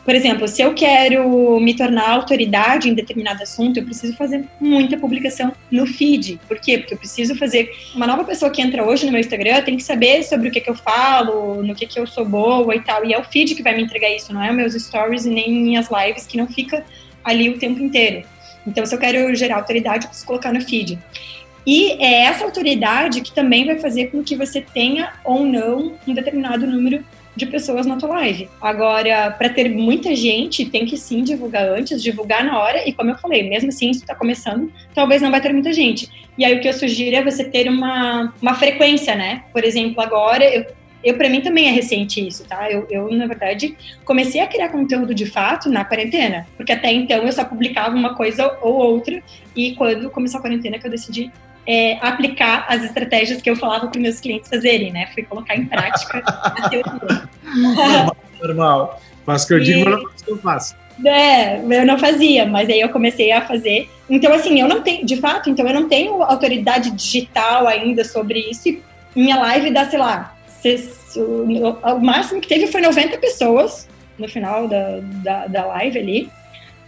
por exemplo, se eu quero me tornar autoridade em determinado assunto, eu preciso fazer muita publicação no feed. Por quê? Porque eu preciso fazer. Uma nova pessoa que entra hoje no meu Instagram tem que saber sobre o que, que eu falo, no que, que eu sou boa e tal. E é o feed que vai me entregar isso, não é meus stories e nem minhas lives, que não fica ali o tempo inteiro. Então, se eu quero gerar autoridade, eu preciso colocar no feed. E é essa autoridade que também vai fazer com que você tenha ou não um determinado número de pessoas na tua live. Agora, para ter muita gente, tem que sim divulgar antes, divulgar na hora, e como eu falei, mesmo assim, se está começando, talvez não vai ter muita gente. E aí o que eu sugiro é você ter uma, uma frequência, né? Por exemplo, agora eu eu para mim também é recente isso, tá? Eu, eu, na verdade, comecei a criar conteúdo de fato na quarentena, porque até então eu só publicava uma coisa ou outra, e quando começou a quarentena que eu decidi é, aplicar as estratégias que eu falava para meus clientes fazerem, né? Fui colocar em prática a teoria. <laughs> Normal. normal. Faço o que eu digo, E- mas não faço o que eu faço. É, eu não fazia, mas aí eu comecei a fazer. Então, assim, eu não tenho, de fato, então eu não tenho autoridade digital ainda sobre isso. E minha live dá, sei lá, o, máximo que teve foi 90 pessoas no final da, da, da live ali.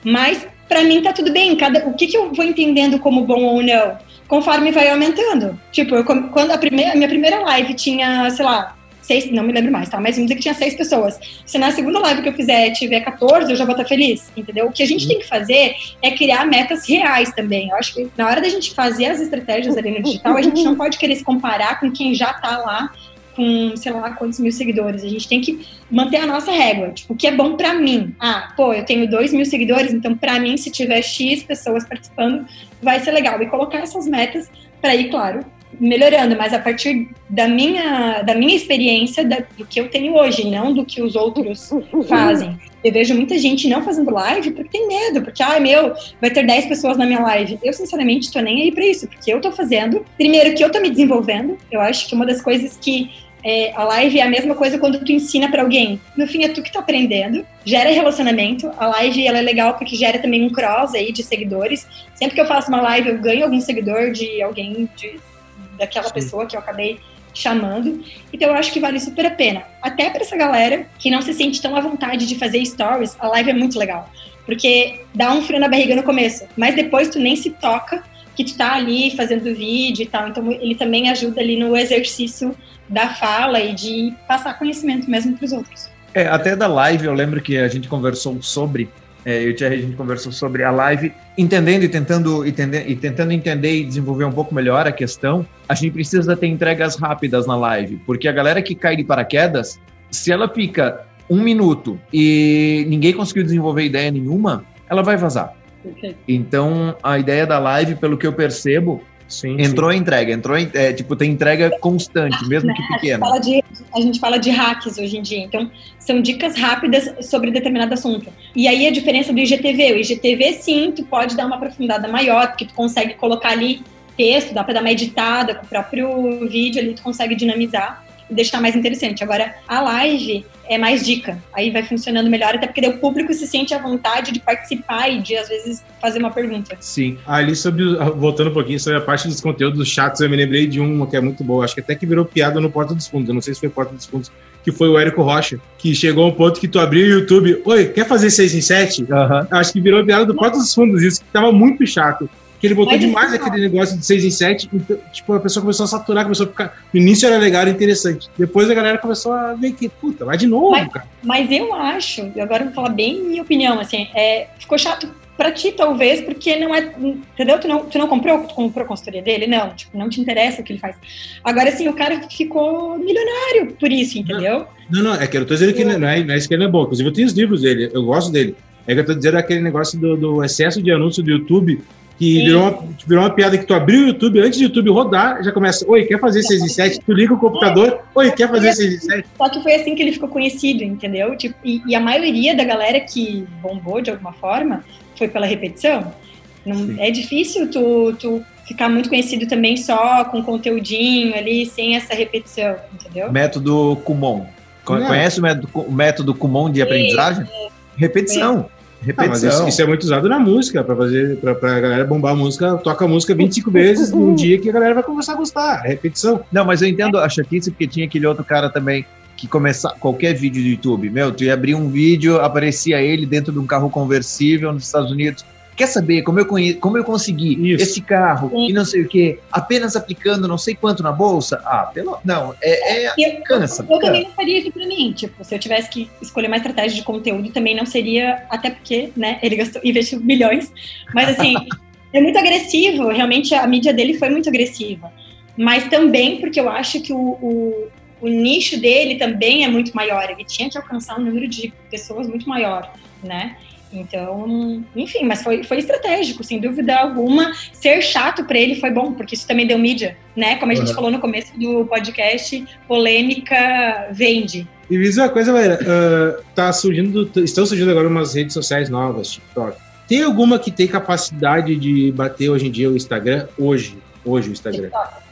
Mas pra mim tá tudo bem. Cada, o que, que eu vou entendendo como bom ou não? Conforme vai aumentando. Tipo, eu, quando a, primeira, minha primeira live tinha, sei lá, seis, não me lembro mais, tá? Mas vamos dizer que tinha seis pessoas. Se na segunda live que eu fizer tiver 14, eu já vou estar feliz, entendeu? O que a gente tem que fazer é criar metas reais também. Eu acho que na hora da gente fazer as estratégias ali no digital, a gente não pode querer se comparar com quem já tá lá com, sei lá, quantos mil seguidores. A gente tem que manter a nossa régua. Tipo, o que é bom pra mim? Ah, pô, eu tenho dois mil seguidores, então pra mim, se tiver X pessoas participando, vai ser legal. E colocar essas metas para ir, claro, melhorando, mas a partir da minha, da minha experiência, da- do que eu tenho hoje, não do que os outros <laughs> fazem. Eu vejo muita gente não fazendo live porque tem medo, porque, ai meu, vai ter 10 pessoas na minha live. Eu, sinceramente, tô nem aí pra isso, porque eu tô fazendo. Primeiro, que eu tô me desenvolvendo. Eu acho que uma das coisas que é, a live é a mesma coisa quando tu ensina pra alguém. No fim, é tu que tá aprendendo, gera relacionamento. A live ela é legal porque gera também um cross aí de seguidores. Sempre que eu faço uma live, eu ganho algum seguidor de alguém, de, daquela Sim. pessoa que eu acabei chamando. Então eu acho que vale super a pena. Até pra essa galera que não se sente tão à vontade de fazer stories, a live é muito legal. Porque dá um frio na barriga no começo, mas depois tu nem se toca que tu tá ali fazendo vídeo e tal. Então ele também ajuda ali no exercício da fala e de passar conhecimento mesmo pros outros. É, até da live, eu lembro que a gente conversou sobre, é, eu e o Thierry, a gente conversou sobre a live, entendendo e tentando, e, tende- e tentando entender e desenvolver um pouco melhor a questão, a gente precisa ter entregas rápidas na live, porque a galera que cai de paraquedas, se ela fica um minuto e ninguém conseguiu desenvolver ideia nenhuma, ela vai vazar. Então, a ideia da live, pelo que eu percebo, Sim, entrou sim. em entrega, entrou em, é, tipo, tem entrega constante, mesmo que <laughs> pequena. A gente, de, a gente, fala de hacks hoje em dia, então são dicas rápidas sobre determinado assunto. E aí a diferença do IGTV, o IGTV sim, tu pode dar uma aprofundada maior, porque tu consegue colocar ali texto, dá para dar uma editada com o próprio vídeo ali, tu consegue dinamizar e deixar mais interessante. Agora, a live é mais dica. Aí vai funcionando melhor, até porque o público se sente à vontade de participar e de, às vezes, fazer uma pergunta. Sim. Ali, sobre, voltando um pouquinho sobre a parte dos conteúdos dos chats, eu me lembrei de uma que é muito boa. Acho que até que virou piada no Porta dos Fundos. Eu não sei se foi Porta dos Fundos, que foi o Érico Rocha, que chegou a um ponto que tu abriu o YouTube. Oi, quer fazer 6 em 7? Uhum. Acho que virou piada do Porta dos Fundos, isso que tava muito chato que ele botou Mas demais aquele negócio de 6 em 7. Então, tipo, a pessoa começou a saturar, começou a ficar. No início era legal, era interessante. Depois a galera começou a ver que, puta, vai de novo, mas, cara. Mas eu acho, e agora eu vou falar bem minha opinião, assim, é, ficou chato pra ti, talvez, porque não é. Entendeu? Tu não, tu não comprou, tu comprou a consultoria dele? Não, tipo, não te interessa o que ele faz. Agora, assim, o cara ficou milionário por isso, entendeu? Não, não, é que eu tô dizendo que não é, não é isso que ele é bom. Inclusive, eu tenho os livros dele, eu gosto dele. É que eu tô dizendo aquele negócio do, do excesso de anúncio do YouTube que virou uma, virou uma piada que tu abriu o YouTube, antes do YouTube rodar, já começa, oi, quer fazer 6 e 7? Tu liga o computador, oi, quer fazer 6 e 7? Só que foi assim que ele ficou conhecido, entendeu? Tipo, e, e, a maioria da galera que bombou de alguma forma foi pela repetição. Não, é difícil tu, tu ficar muito conhecido também só com conteúdinho ali, sem essa repetição, entendeu? Método Kumon. Conhece o método, o método Kumon de aprendizagem? Repetição. Repetição. Ah, isso, isso, é muito usado na música, para fazer, pra, pra galera bombar a música, toca a música 25 vezes num dia que a galera vai começar a gostar. repetição. Não, mas eu entendo a chatice, porque tinha aquele outro cara também que começar qualquer vídeo do YouTube, meu, tu ia abrir um vídeo, aparecia ele dentro de um carro conversível nos Estados Unidos quer saber como eu, conhe... como eu consegui Isso. esse carro Sim. e não sei o que, apenas aplicando não sei quanto na bolsa? Ah, pelo. Não, é. é... Eu, cansa. Eu, eu também não faria isso pra mim. Tipo, se eu tivesse que escolher uma estratégia de conteúdo, também não seria, até porque, né, ele gastou, <laughs> investiu bilhões. Mas assim, <laughs> é muito agressivo, realmente a mídia dele foi muito agressiva. Mas também porque eu acho que o, o, o nicho dele também é muito maior. Ele tinha que alcançar um número de pessoas muito maior, né? Então, enfim, mas foi, foi estratégico, sem dúvida alguma. Ser chato para ele foi bom, porque isso também deu mídia, né? Como a gente uhum. falou no começo do podcast, polêmica vende. E diz uma coisa, galera, uh, tá surgindo, estão surgindo agora umas redes sociais novas, TikTok. Tem alguma que tem capacidade de bater hoje em dia o Instagram? Hoje, hoje o Instagram. TikTok.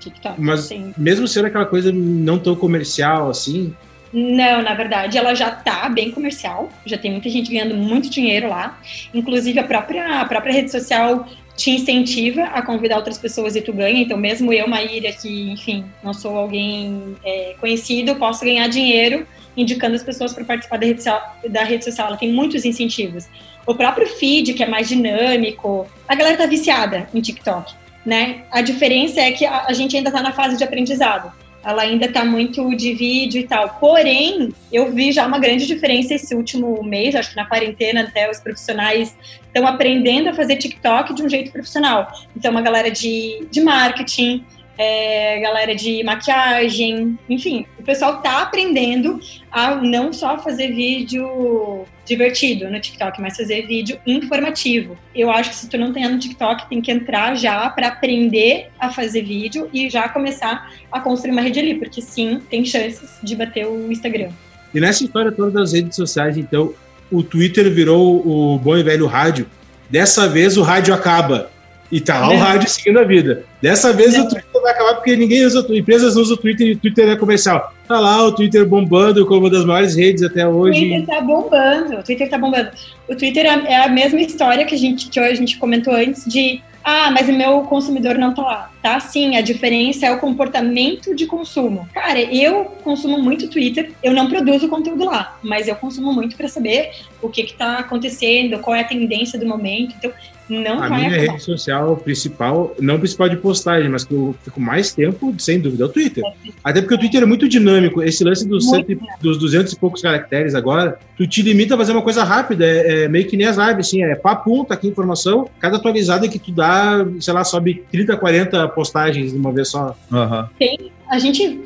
TikTok. Mas sim. mesmo sendo aquela coisa não tão comercial assim, não, na verdade, ela já tá bem comercial, já tem muita gente ganhando muito dinheiro lá. Inclusive, a própria, a própria rede social te incentiva a convidar outras pessoas e tu ganha. Então, mesmo eu, Maíra, que, enfim, não sou alguém é, conhecido, posso ganhar dinheiro indicando as pessoas para participar da rede, social, da rede social. Ela tem muitos incentivos. O próprio feed, que é mais dinâmico, a galera tá viciada em TikTok, né? A diferença é que a, a gente ainda tá na fase de aprendizado ela ainda está muito de vídeo e tal. Porém, eu vi já uma grande diferença esse último mês, acho que na quarentena até os profissionais estão aprendendo a fazer TikTok de um jeito profissional. Então, uma galera de, de marketing, é, galera de maquiagem, enfim, o pessoal tá aprendendo a não só fazer vídeo divertido no TikTok, mas fazer vídeo informativo. Eu acho que se tu não tem no TikTok, tem que entrar já para aprender a fazer vídeo e já começar a construir uma rede ali, porque sim, tem chances de bater o Instagram. E nessa história toda das redes sociais, então, o Twitter virou o bom e velho rádio. Dessa vez o rádio acaba. E tá lá o rádio seguindo a vida. Dessa vez o Twitter vai acabar porque ninguém usa, empresas não usam o Twitter e o Twitter é comercial. Tá lá o Twitter bombando como uma das maiores redes até hoje. O Twitter tá bombando, o Twitter tá bombando. O Twitter é, é a mesma história que a gente que hoje a gente comentou antes de ah, mas o meu consumidor não tá lá. Tá sim, a diferença é o comportamento de consumo. Cara, eu consumo muito Twitter, eu não produzo conteúdo lá, mas eu consumo muito para saber o que que tá acontecendo, qual é a tendência do momento. Então, não a minha acabar. rede social principal, não principal de postagem, mas que eu fico mais tempo, sem dúvida, é o Twitter. É. Até porque o Twitter é muito dinâmico. Esse lance dos, cento, dos 200 e poucos caracteres agora, tu te limita a fazer uma coisa rápida. É, é meio que nem as lives, assim, é papo, tá aqui informação. Cada atualizada que tu dá, sei lá, sobe 30, 40 postagens de uma vez só. Uhum. Tem, a gente,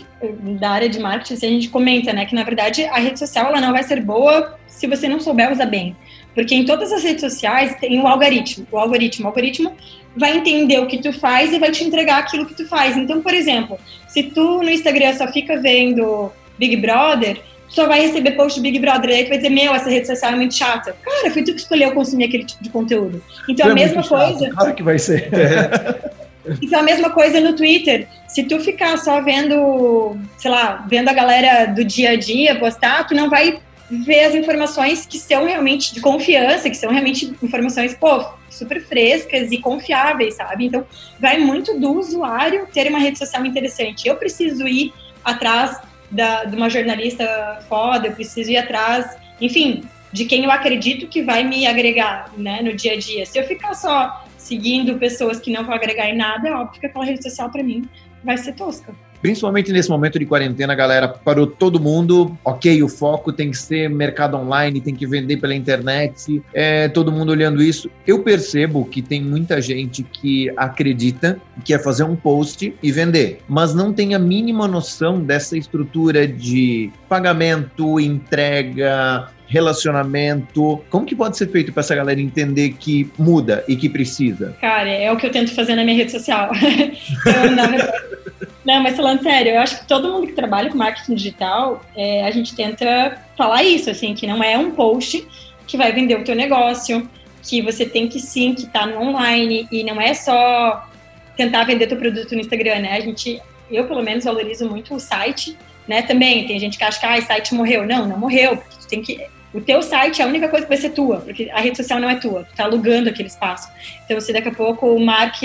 da área de marketing, assim, a gente comenta, né, que na verdade a rede social ela não vai ser boa se você não souber usar bem Porque em todas as redes sociais tem o algoritmo. O algoritmo, o algoritmo vai entender o que tu faz e vai te entregar aquilo que tu faz. Então, por exemplo, se tu no Instagram só fica vendo Big Brother, só vai receber post Big Brother aí que vai dizer, meu, essa rede social é muito chata. Cara, foi tu que escolheu consumir aquele tipo de conteúdo. Então, é a mesma coisa... Claro que vai ser. <laughs> Então, a mesma coisa no Twitter. Se tu ficar só vendo, sei lá, vendo a galera do dia a dia postar, tu não vai ver as informações que são realmente de confiança, que são realmente informações, pô, super frescas e confiáveis, sabe? Então, vai muito do usuário ter uma rede social interessante. Eu preciso ir atrás da, de uma jornalista foda, eu preciso ir atrás, enfim, de quem eu acredito que vai me agregar, né, no dia a dia. Se eu ficar só seguindo pessoas que não vão agregar em nada, é óbvio que aquela rede social para mim vai ser tosca. Principalmente nesse momento de quarentena, galera, parou todo mundo. Ok, o foco tem que ser mercado online, tem que vender pela internet, é, todo mundo olhando isso. Eu percebo que tem muita gente que acredita que é fazer um post e vender, mas não tem a mínima noção dessa estrutura de pagamento, entrega, relacionamento. Como que pode ser feito para essa galera entender que muda e que precisa? Cara, é o que eu tento fazer na minha rede social. <laughs> não, mas falando sério, eu acho que todo mundo que trabalha com marketing digital, é, a gente tenta falar isso, assim, que não é um post que vai vender o teu negócio, que você tem que sim, que tá no online, e não é só tentar vender teu produto no Instagram, né? A gente, eu pelo menos valorizo muito o site, né? Também tem gente que acha que ah, o site morreu. Não, não morreu, porque tu tem que o teu site é a única coisa que vai ser tua, porque a rede social não é tua, tu tá alugando aquele espaço. Então, se daqui a pouco o Mark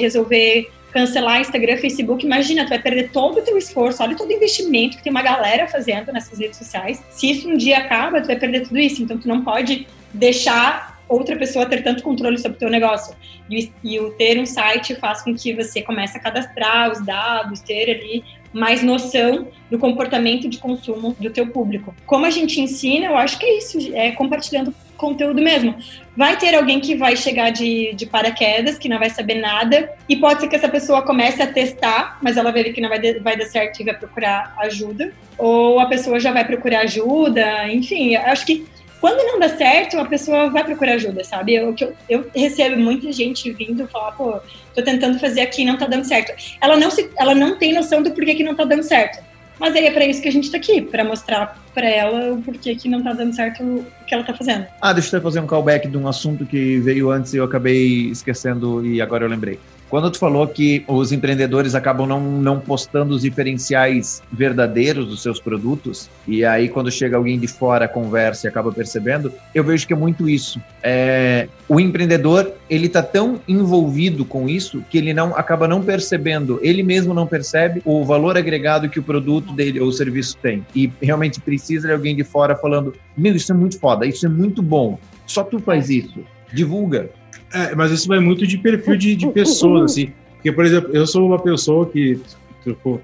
resolver cancelar Instagram, Facebook, imagina, tu vai perder todo o teu esforço, olha todo o investimento que tem uma galera fazendo nessas redes sociais. Se isso um dia acaba, tu vai perder tudo isso. Então tu não pode deixar outra pessoa ter tanto controle sobre o teu negócio. E, e o ter um site faz com que você comece a cadastrar os dados, ter ali mais noção do comportamento de consumo do teu público. Como a gente ensina, eu acho que é isso, é compartilhando conteúdo mesmo. Vai ter alguém que vai chegar de, de paraquedas, que não vai saber nada, e pode ser que essa pessoa comece a testar, mas ela ver que não vai, de, vai dar certo e vai procurar ajuda, ou a pessoa já vai procurar ajuda, enfim, acho que quando não dá certo, a pessoa vai procurar ajuda, sabe? Eu, eu, eu recebo muita gente vindo falar, pô, tô tentando fazer aqui não tá dando certo. Ela não, se, ela não tem noção do porquê que não tá dando certo. Mas aí é para isso que a gente tá aqui, para mostrar para ela o porquê que não tá dando certo o que ela tá fazendo. Ah, deixa eu fazer um callback de um assunto que veio antes e eu acabei esquecendo e agora eu lembrei. Quando tu falou que os empreendedores acabam não, não postando os diferenciais verdadeiros dos seus produtos, e aí quando chega alguém de fora, conversa e acaba percebendo, eu vejo que é muito isso. É, o empreendedor, ele tá tão envolvido com isso que ele não acaba não percebendo, ele mesmo não percebe o valor agregado que o produto dele ou o serviço tem. E realmente precisa de alguém de fora falando: Meu, isso é muito foda, isso é muito bom. Só tu faz isso. Divulga. É, mas isso vai muito de perfil de, de pessoas, assim. Porque, por exemplo, eu sou uma pessoa que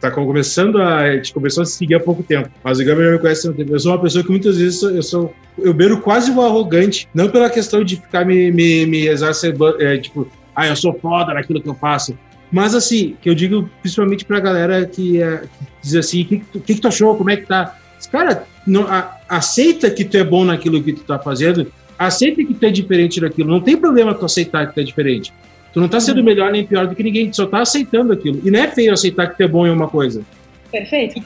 tá começando a, gente começou a se seguir há pouco tempo, mas o Gabriel me conhece há tempo. Eu sou uma pessoa que muitas vezes eu sou, eu beiro quase um arrogante, não pela questão de ficar me, me, me exacerbando, é, tipo, ah, eu sou foda naquilo que eu faço. Mas assim, que eu digo principalmente pra galera que, é, que diz assim, o que, que, que, tu achou, como é que tá? Cara, não, a, aceita que tu é bom naquilo que tu tá fazendo aceita que tu é diferente daquilo. Não tem problema tu aceitar que tu é diferente. Tu não tá sendo uhum. melhor nem pior do que ninguém, tu só tá aceitando aquilo. E não é feio aceitar que tu é bom em uma coisa. Perfeito.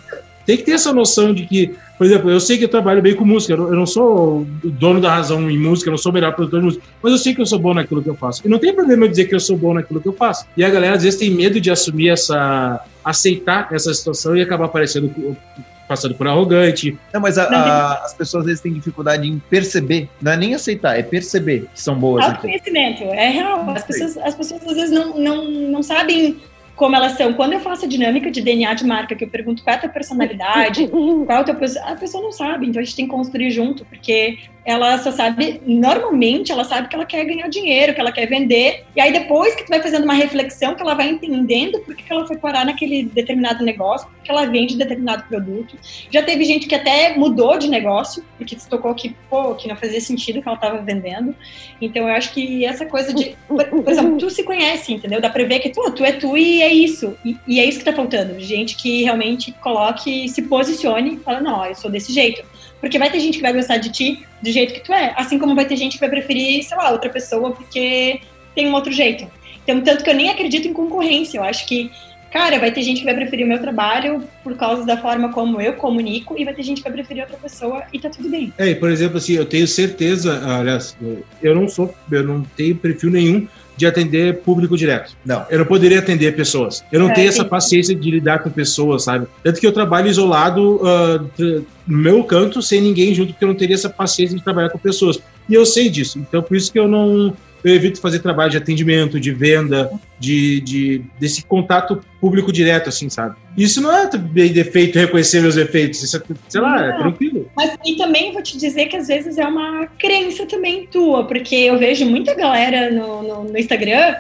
Tem que ter essa noção de que, por exemplo, eu sei que eu trabalho bem com música, eu não sou o dono da razão em música, eu não sou o melhor produtor de música, mas eu sei que eu sou bom naquilo que eu faço. E não tem problema eu dizer que eu sou bom naquilo que eu faço. E a galera às vezes tem medo de assumir essa, aceitar essa situação e acabar aparecendo passando por arrogante. Não, mas a, a, as pessoas às vezes têm dificuldade em perceber, não é nem aceitar, é perceber que são boas. Autoconhecimento, é real. As pessoas, as pessoas às vezes não, não, não sabem como elas são. Quando eu faço a dinâmica de DNA de marca, que eu pergunto qual é a tua personalidade, <laughs> qual é o teu... A pessoa não sabe, então a gente tem que construir junto, porque ela só sabe, normalmente ela sabe que ela quer ganhar dinheiro, que ela quer vender, e aí depois que tu vai fazendo uma reflexão, que ela vai entendendo por que ela foi parar naquele determinado negócio, porque ela vende determinado produto. Já teve gente que até mudou de negócio, porque se tocou que, pô, que não fazia sentido que ela estava vendendo. Então eu acho que essa coisa de, por, exemplo, tu se conhece, entendeu? Dá pra ver que tu, tu é tu e é isso. E, e é isso que tá faltando. Gente que realmente coloque, se posicione fala, não, eu sou desse jeito Porque vai ter gente que vai gostar de ti do jeito que tu é, assim como vai ter gente que vai preferir, sei lá, outra pessoa porque tem um outro jeito. Então, tanto que eu nem acredito em concorrência. Eu acho que cara, vai ter gente que vai preferir o meu trabalho por causa da forma como eu comunico e vai ter gente que vai preferir outra pessoa e tá tudo bem. É, por exemplo, assim, eu tenho certeza, aliás, eu não sou, eu não tenho perfil nenhum de atender público direto. Não. Eu não poderia atender pessoas. Eu não é, tenho essa paciência de lidar com pessoas, sabe? Tanto que eu trabalho isolado uh, no meu canto, sem ninguém junto, porque eu não teria essa paciência de trabalhar com pessoas. E eu sei disso. Então, por isso que eu não eu evito fazer trabalho de atendimento, de venda, de, de desse contato público direto, assim, sabe? Isso não é bem defeito reconhecer meus defeitos, isso é, sei lá, é é tranquilo. Mas e também vou te dizer que às vezes é uma crença também tua, porque eu vejo muita galera no, no, no Instagram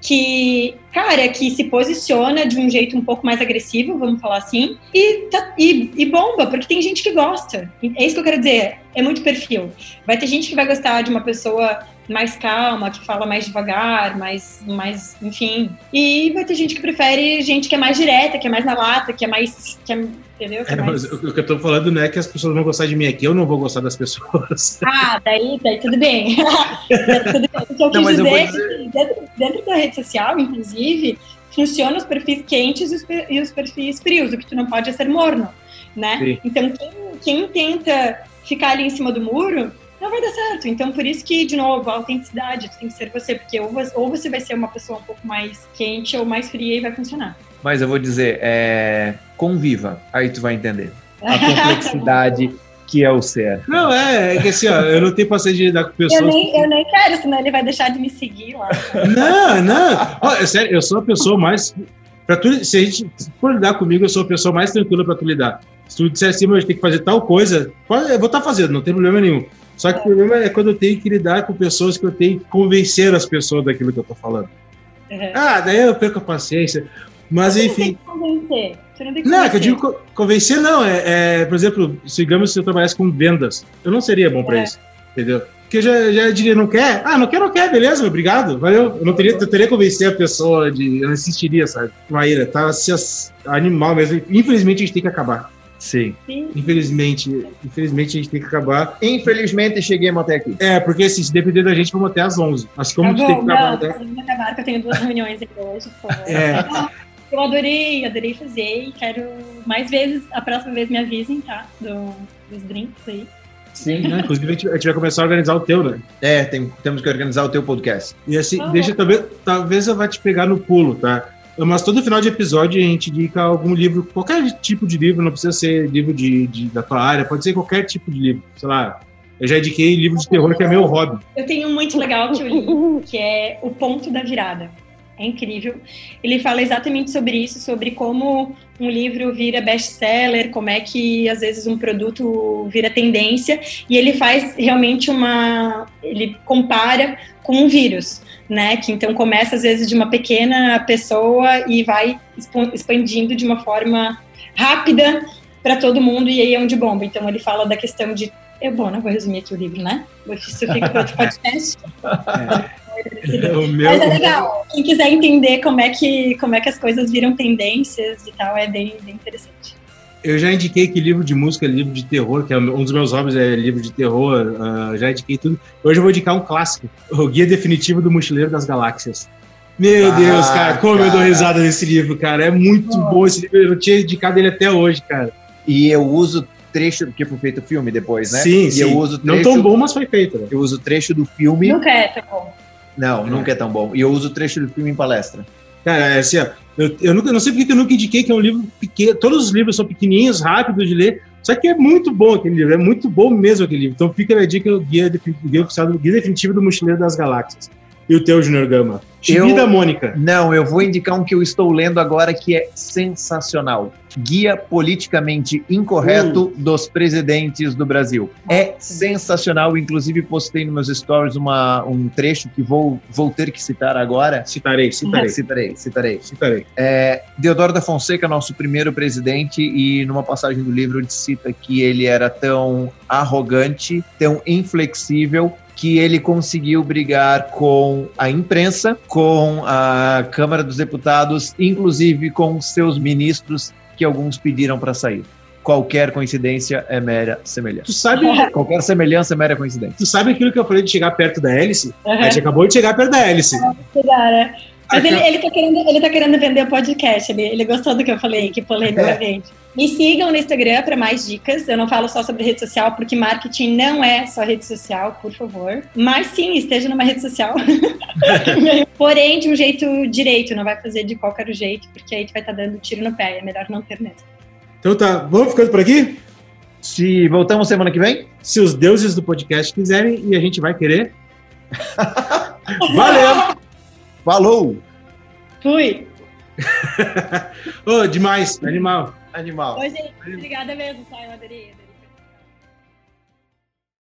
que, cara, que se posiciona de um jeito um pouco mais agressivo, vamos falar assim, e, tá, e, e, bomba, porque tem gente que gosta. É isso que eu quero dizer, é muito perfil. Vai ter gente que vai gostar de uma pessoa mais calma, que fala mais devagar, mais, mais, enfim. E vai ter gente que prefere gente que é mais direta, que é mais na lata, que é mais, que é, entendeu? É, é mais... o que eu tô falando não é que as pessoas vão gostar de mim aqui, eu não vou gostar das pessoas. <laughs> Ah, daí, daí tudo bem. <laughs> tudo bem. O que eu quis não, dizer, eu dizer... é que dentro, dentro da rede social, inclusive, funcionam os perfis quentes e os, e os perfis frios. O que tu não pode é ser morno, né? Sim. Então, quem, quem tenta ficar ali em cima do muro não vai dar certo. Então, por isso que, de novo, a autenticidade tem que ser você, porque ou você vai ser uma pessoa um pouco mais quente ou mais fria e vai funcionar. Mas eu vou dizer, é... conviva, aí tu vai entender. A complexidade <laughs> que é o ser. Não, é, é que assim, ó, eu não tenho paciência de lidar com pessoas. Eu nem, eu nem quero, senão ele vai deixar de me seguir lá. Não, não. Ó, é sério, eu sou a pessoa mais. Pra tu, se a gente for lidar comigo, eu sou a pessoa mais tranquila pra tu lidar. Se tu disser assim, mas tem que fazer tal coisa, eu vou estar tá fazendo, não tem problema nenhum. Só que o problema é quando eu tenho que lidar com pessoas que eu tenho que convencer as pessoas daquilo que eu tô falando. Uhum. Ah, daí eu perco a paciência. Mas Você enfim. Não tem que convencer. Você não tem que não, convencer. que eu digo convencer não. É, é, por exemplo, digamos se eu trabalhasse com vendas, eu não seria bom para é. isso. Entendeu? Porque eu já, já diria, não quer? Ah, não quer, não quer, beleza, obrigado, valeu. Eu não teria, eu teria que convencer a pessoa de. Eu não insistiria, sabe? Maíra, tá se animal mesmo. Infelizmente a gente tem que acabar. Sim. Sim. Infelizmente, infelizmente a gente tem que acabar. Infelizmente cheguemos até aqui. É, porque assim, se depender da gente, vamos até às 11. Acho que como tá bom, tem que acabar. Não, até... vamos acabar, que eu tenho duas reuniões aqui hoje, favor. É. <laughs> Eu adorei, adorei fazer e quero mais vezes, a próxima vez me avisem, tá? Do, dos drinks aí. Sim, né? inclusive a gente, a gente, vai começar a organizar o teu, né? É, tem, temos que organizar o teu podcast. E assim, oh, deixa, talvez, talvez eu vá te pegar no pulo, tá? Mas todo final de episódio a gente indica algum livro, qualquer tipo de livro, não precisa ser livro de, de, da tua área, pode ser qualquer tipo de livro. Sei lá, eu já indiquei livro de terror, que é meu hobby. Eu tenho um muito legal que eu li, que é O Ponto da Virada. É incrível. Ele fala exatamente sobre isso, sobre como um livro vira best-seller, como é que às vezes um produto vira tendência, e ele faz realmente uma. Ele compara com um vírus né? Que então começa às vezes de uma pequena pessoa e vai expandindo de uma forma rápida para todo mundo e aí é onde bomba. Então ele fala da questão de é bom, não vou resumir aqui o livro, né? Isso fica para outro <laughs> podcast. É. O meu... Mas é legal. Quem quiser entender como é que como é que as coisas viram tendências e tal, é bem, bem interessante. Eu já indiquei que livro de música, livro de terror, que é um dos meus hobbies é livro de terror, uh, já indiquei tudo. Hoje eu vou indicar um clássico, o Guia Definitivo do Mochileiro das Galáxias. Meu ah, Deus, cara, como cara. eu dou risada nesse livro, cara. É muito oh. bom esse livro, eu não tinha indicado ele até hoje, cara. E eu uso trecho, porque foi feito o filme depois, né? Sim, e sim. eu uso trecho, não tão bom, mas foi feito. Né? Eu uso trecho do filme. Nunca é tão bom. Não, é. nunca é tão bom. E eu uso trecho do filme em palestra. Cara, é assim, ó, eu, eu, nunca, não sei porque eu nunca indiquei que é um livro pequeno. Todos os livros são pequenininhos, rápidos de ler. Só que é muito bom aquele livro, é muito bom mesmo aquele livro. Então fica a dica o guia, guia oficial do Guia Definitivo do Mochileiro das Galáxias. E o teu, Junior Gama? Chibi da Mônica. Não, eu vou indicar um que eu estou lendo agora que é sensacional. Guia Politicamente Incorreto uh. dos Presidentes do Brasil. É sensacional, inclusive postei nos meus stories uma, um trecho que vou, vou ter que citar agora. Citarei, citarei. citarei, citarei. Citarei. É, Deodoro da Fonseca, nosso primeiro presidente, e numa passagem do livro ele cita que ele era tão arrogante, tão inflexível, que ele conseguiu brigar com a imprensa, com a Câmara dos Deputados, inclusive com seus ministros, que alguns pediram para sair. qualquer coincidência é mera semelhança. Tu sabe, <laughs> Qualquer semelhança é mera coincidência. tu sabe aquilo que eu falei de chegar perto da hélice? Uhum. A gente acabou de chegar perto da hélice. Pegar, né? Mas ele, ele, tá querendo, ele tá querendo vender o podcast. Ele, ele gostou do que eu falei, que polêmica, É. gente. Me sigam no Instagram para mais dicas. Eu não falo só sobre rede social, porque marketing não é só rede social, por favor. Mas sim, esteja numa rede social. <laughs> Porém, de um jeito direito, não vai fazer de qualquer jeito, porque aí tu vai estar dando tiro no pé. É melhor não ter mesmo. Então tá, vamos ficando por aqui? Se voltamos semana que vem? Se os deuses do podcast quiserem e a gente vai querer. <laughs> Valeu! Falou! Fui! <laughs> Ô, demais, animal. Animal. Oi, gente. Obrigada mesmo? Eu adorei.